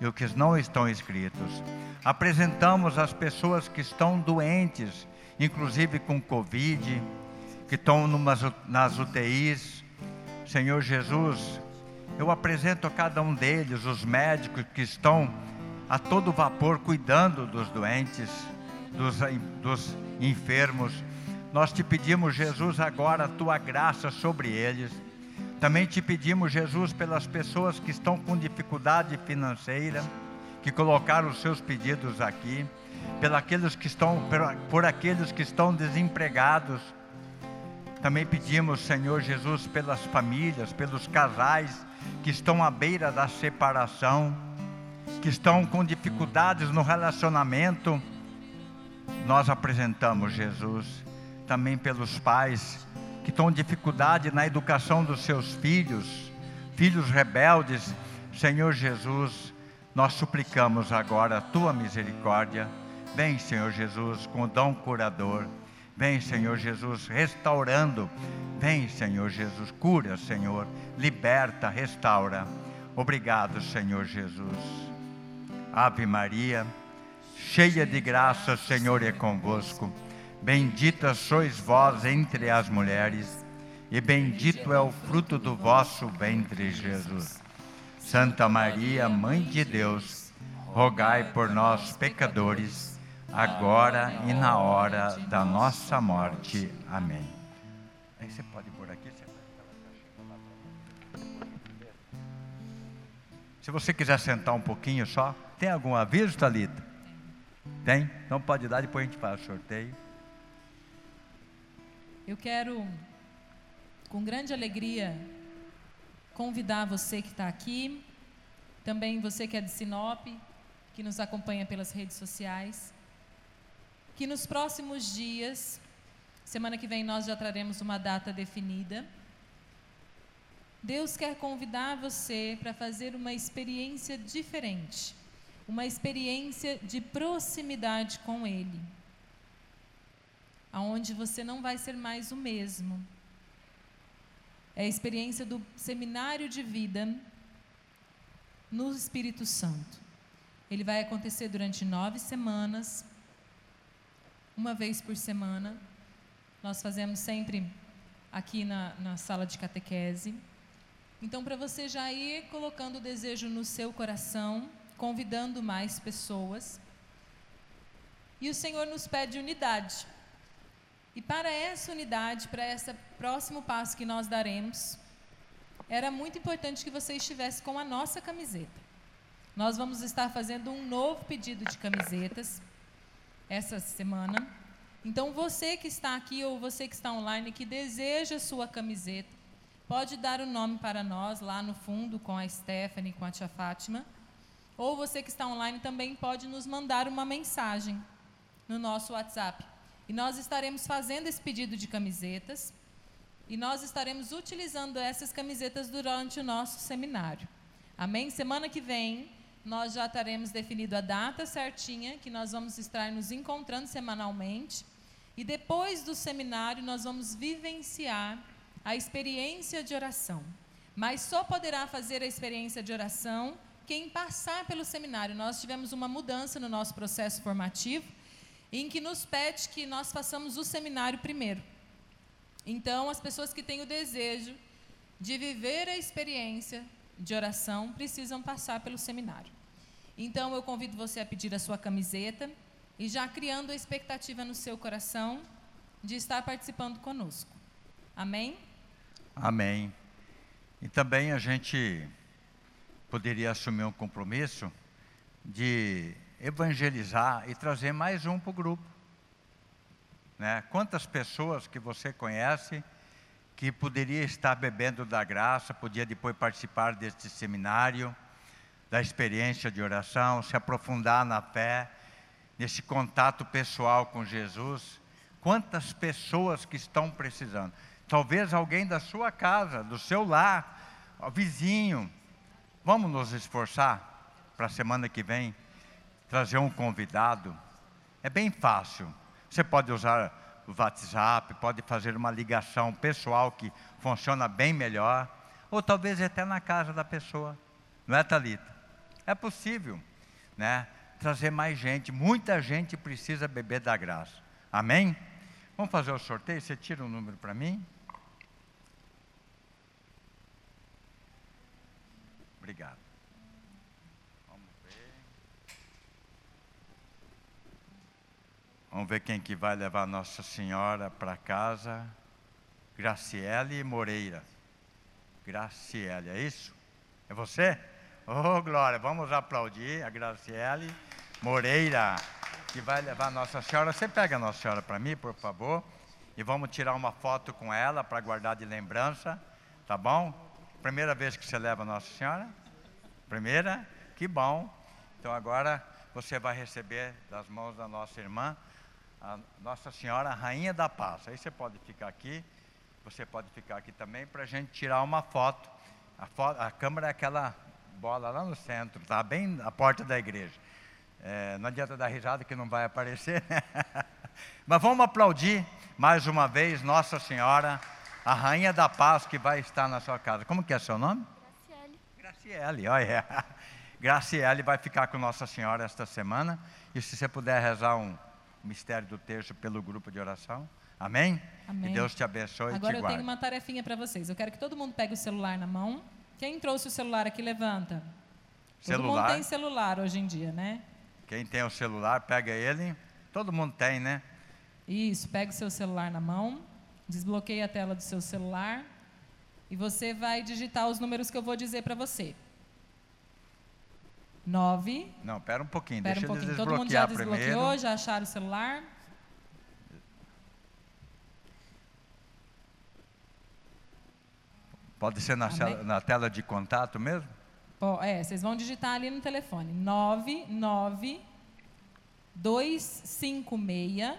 e os que não estão escritos. Apresentamos as pessoas que estão doentes, inclusive com Covid, que estão numas, nas UTIs. Senhor Jesus, eu apresento a cada um deles, os médicos que estão a todo vapor cuidando dos doentes, dos, dos enfermos. Nós te pedimos, Jesus, agora a tua graça sobre eles. Também te pedimos, Jesus, pelas pessoas que estão com dificuldade financeira, que colocaram os seus pedidos aqui, pelos que estão, por aqueles que estão desempregados. Também pedimos, Senhor Jesus, pelas famílias, pelos casais que estão à beira da separação, que estão com dificuldades no relacionamento. Nós apresentamos, Jesus, também pelos pais que estão com dificuldade na educação dos seus filhos, filhos rebeldes. Senhor Jesus, nós suplicamos agora a tua misericórdia. Vem, Senhor Jesus, com o dom curador. Vem, Senhor Jesus, restaurando. Vem, Senhor Jesus, cura, Senhor, liberta, restaura. Obrigado, Senhor Jesus. Ave Maria, cheia de graça, Senhor é convosco. Bendita sois vós entre as mulheres, e bendito é o fruto do vosso ventre, Jesus. Santa Maria, Mãe de Deus, rogai por nós, pecadores, agora e na hora da nossa morte. Amém. Aí você pode pôr aqui. Se você quiser sentar um pouquinho só, tem algum aviso, Thalita? Tem? Então pode dar, depois a gente faz o sorteio. Eu quero, com grande alegria, convidar você que está aqui, também você que é de Sinop, que nos acompanha pelas redes sociais, que nos próximos dias, semana que vem nós já traremos uma data definida. Deus quer convidar você para fazer uma experiência diferente, uma experiência de proximidade com Ele, aonde você não vai ser mais o mesmo. É a experiência do seminário de vida no Espírito Santo. Ele vai acontecer durante nove semanas, uma vez por semana. Nós fazemos sempre aqui na, na sala de catequese. Então, para você já ir colocando o desejo no seu coração, convidando mais pessoas. E o Senhor nos pede unidade. E para essa unidade, para esse próximo passo que nós daremos, era muito importante que você estivesse com a nossa camiseta. Nós vamos estar fazendo um novo pedido de camisetas essa semana. Então, você que está aqui ou você que está online que deseja sua camiseta, pode dar o nome para nós lá no fundo com a Stephanie, com a tia Fátima. ou você que está online também pode nos mandar uma mensagem no nosso WhatsApp. E nós estaremos fazendo esse pedido de camisetas e nós estaremos utilizando essas camisetas durante o nosso seminário. Amém? Semana que vem nós já teremos definido a data certinha que nós vamos estar nos encontrando semanalmente. E depois do seminário, nós vamos vivenciar a experiência de oração. Mas só poderá fazer a experiência de oração quem passar pelo seminário. Nós tivemos uma mudança no nosso processo formativo, em que nos pede que nós façamos o seminário primeiro. Então, as pessoas que têm o desejo de viver a experiência de oração precisam passar pelo seminário. Então eu convido você a pedir a sua camiseta e já criando a expectativa no seu coração de estar participando conosco. Amém? Amém. E também a gente poderia assumir um compromisso de evangelizar e trazer mais um para o grupo. Né? Quantas pessoas que você conhece que poderia estar bebendo da graça, podia depois participar deste seminário, da experiência de oração, se aprofundar na fé, nesse contato pessoal com Jesus. Quantas pessoas que estão precisando? Talvez alguém da sua casa, do seu lar, vizinho. Vamos nos esforçar para a semana que vem trazer um convidado. É bem fácil. Você pode usar o WhatsApp, pode fazer uma ligação pessoal que funciona bem melhor, ou talvez até na casa da pessoa. Não é, Talita? É possível, né? Trazer mais gente, muita gente precisa beber da graça. Amém? Vamos fazer o sorteio? Você tira um número para mim? Obrigado. Vamos ver quem que vai levar Nossa Senhora para casa. Graciele Moreira. Graciele, é isso? É você? Oh, Glória, vamos aplaudir a Graciele Moreira, que vai levar Nossa Senhora. Você pega a Nossa Senhora para mim, por favor, e vamos tirar uma foto com ela para guardar de lembrança, tá bom? Primeira vez que você leva Nossa Senhora? Primeira? Que bom. Então agora você vai receber das mãos da nossa irmã a Nossa Senhora Rainha da Paz. Aí você pode ficar aqui, você pode ficar aqui também para a gente tirar uma foto. A, foto. a câmera é aquela bola lá no centro, tá bem na porta da igreja. É, não adianta dar risada que não vai aparecer. Né? [laughs] Mas vamos aplaudir mais uma vez Nossa Senhora, a Rainha da Paz que vai estar na sua casa. Como que é seu nome? Graciele. Graciele, olha. [laughs] Graciele vai ficar com Nossa Senhora esta semana. E se você puder rezar um, o mistério do terço pelo grupo de oração. Amém? Amém. Que Deus te abençoe Agora e te eu guarde. tenho uma tarefinha para vocês. Eu quero que todo mundo pegue o celular na mão. Quem trouxe o celular aqui, levanta. Todo Celular. mundo tem celular hoje em dia, né? Quem tem o celular, pega ele. Todo mundo tem, né? Isso, pega o seu celular na mão, desbloqueia a tela do seu celular e você vai digitar os números que eu vou dizer para você. 9. Não, pera um pouquinho, Espera deixa um pouquinho. Todo mundo já desbloqueou, primeiro. já acharam o celular? Pode ser na, cela- na tela de contato mesmo? Ó, é, vocês vão digitar ali no telefone. 99 256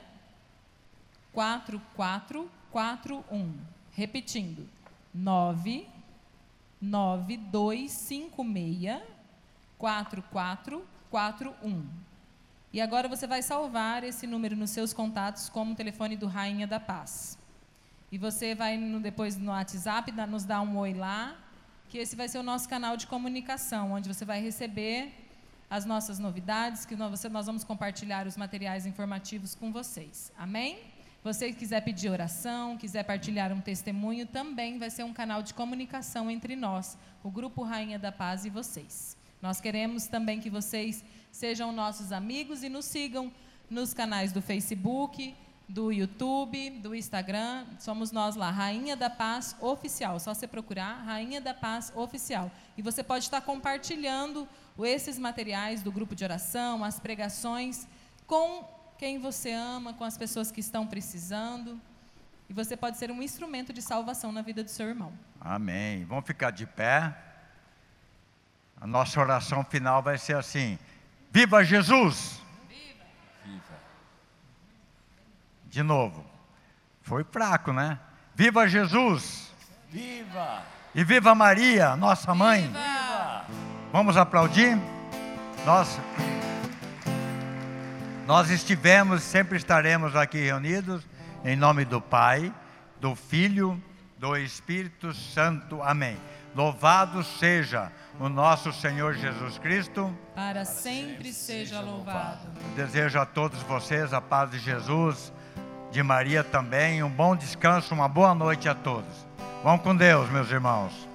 4441. Repetindo. 9 9256 4441. E agora você vai salvar esse número nos seus contatos como o telefone do Rainha da Paz. E você vai no- depois no WhatsApp nos dar um oi lá, que esse vai ser o nosso canal de comunicação, onde você vai receber as nossas novidades, que nós, nós vamos compartilhar os materiais informativos com vocês. Amém? Você quiser pedir oração, quiser partilhar um testemunho, também vai ser um canal de comunicação entre nós, o Grupo Rainha da Paz e vocês. Nós queremos também que vocês sejam nossos amigos e nos sigam nos canais do Facebook, do YouTube, do Instagram. Somos nós lá, Rainha da Paz Oficial. Só você procurar Rainha da Paz Oficial. E você pode estar compartilhando esses materiais do grupo de oração, as pregações, com quem você ama, com as pessoas que estão precisando. E você pode ser um instrumento de salvação na vida do seu irmão. Amém. Vamos ficar de pé. A nossa oração final vai ser assim: Viva Jesus! Viva. De novo. Foi fraco, né? Viva Jesus! Viva! E viva Maria, nossa mãe! Viva! Vamos aplaudir? Nós, nós estivemos, sempre estaremos aqui reunidos, em nome do Pai, do Filho, do Espírito Santo. Amém. Louvado seja o nosso Senhor Jesus Cristo. Para sempre seja louvado. Desejo a todos vocês a paz de Jesus, de Maria também, um bom descanso, uma boa noite a todos. Vão com Deus, meus irmãos.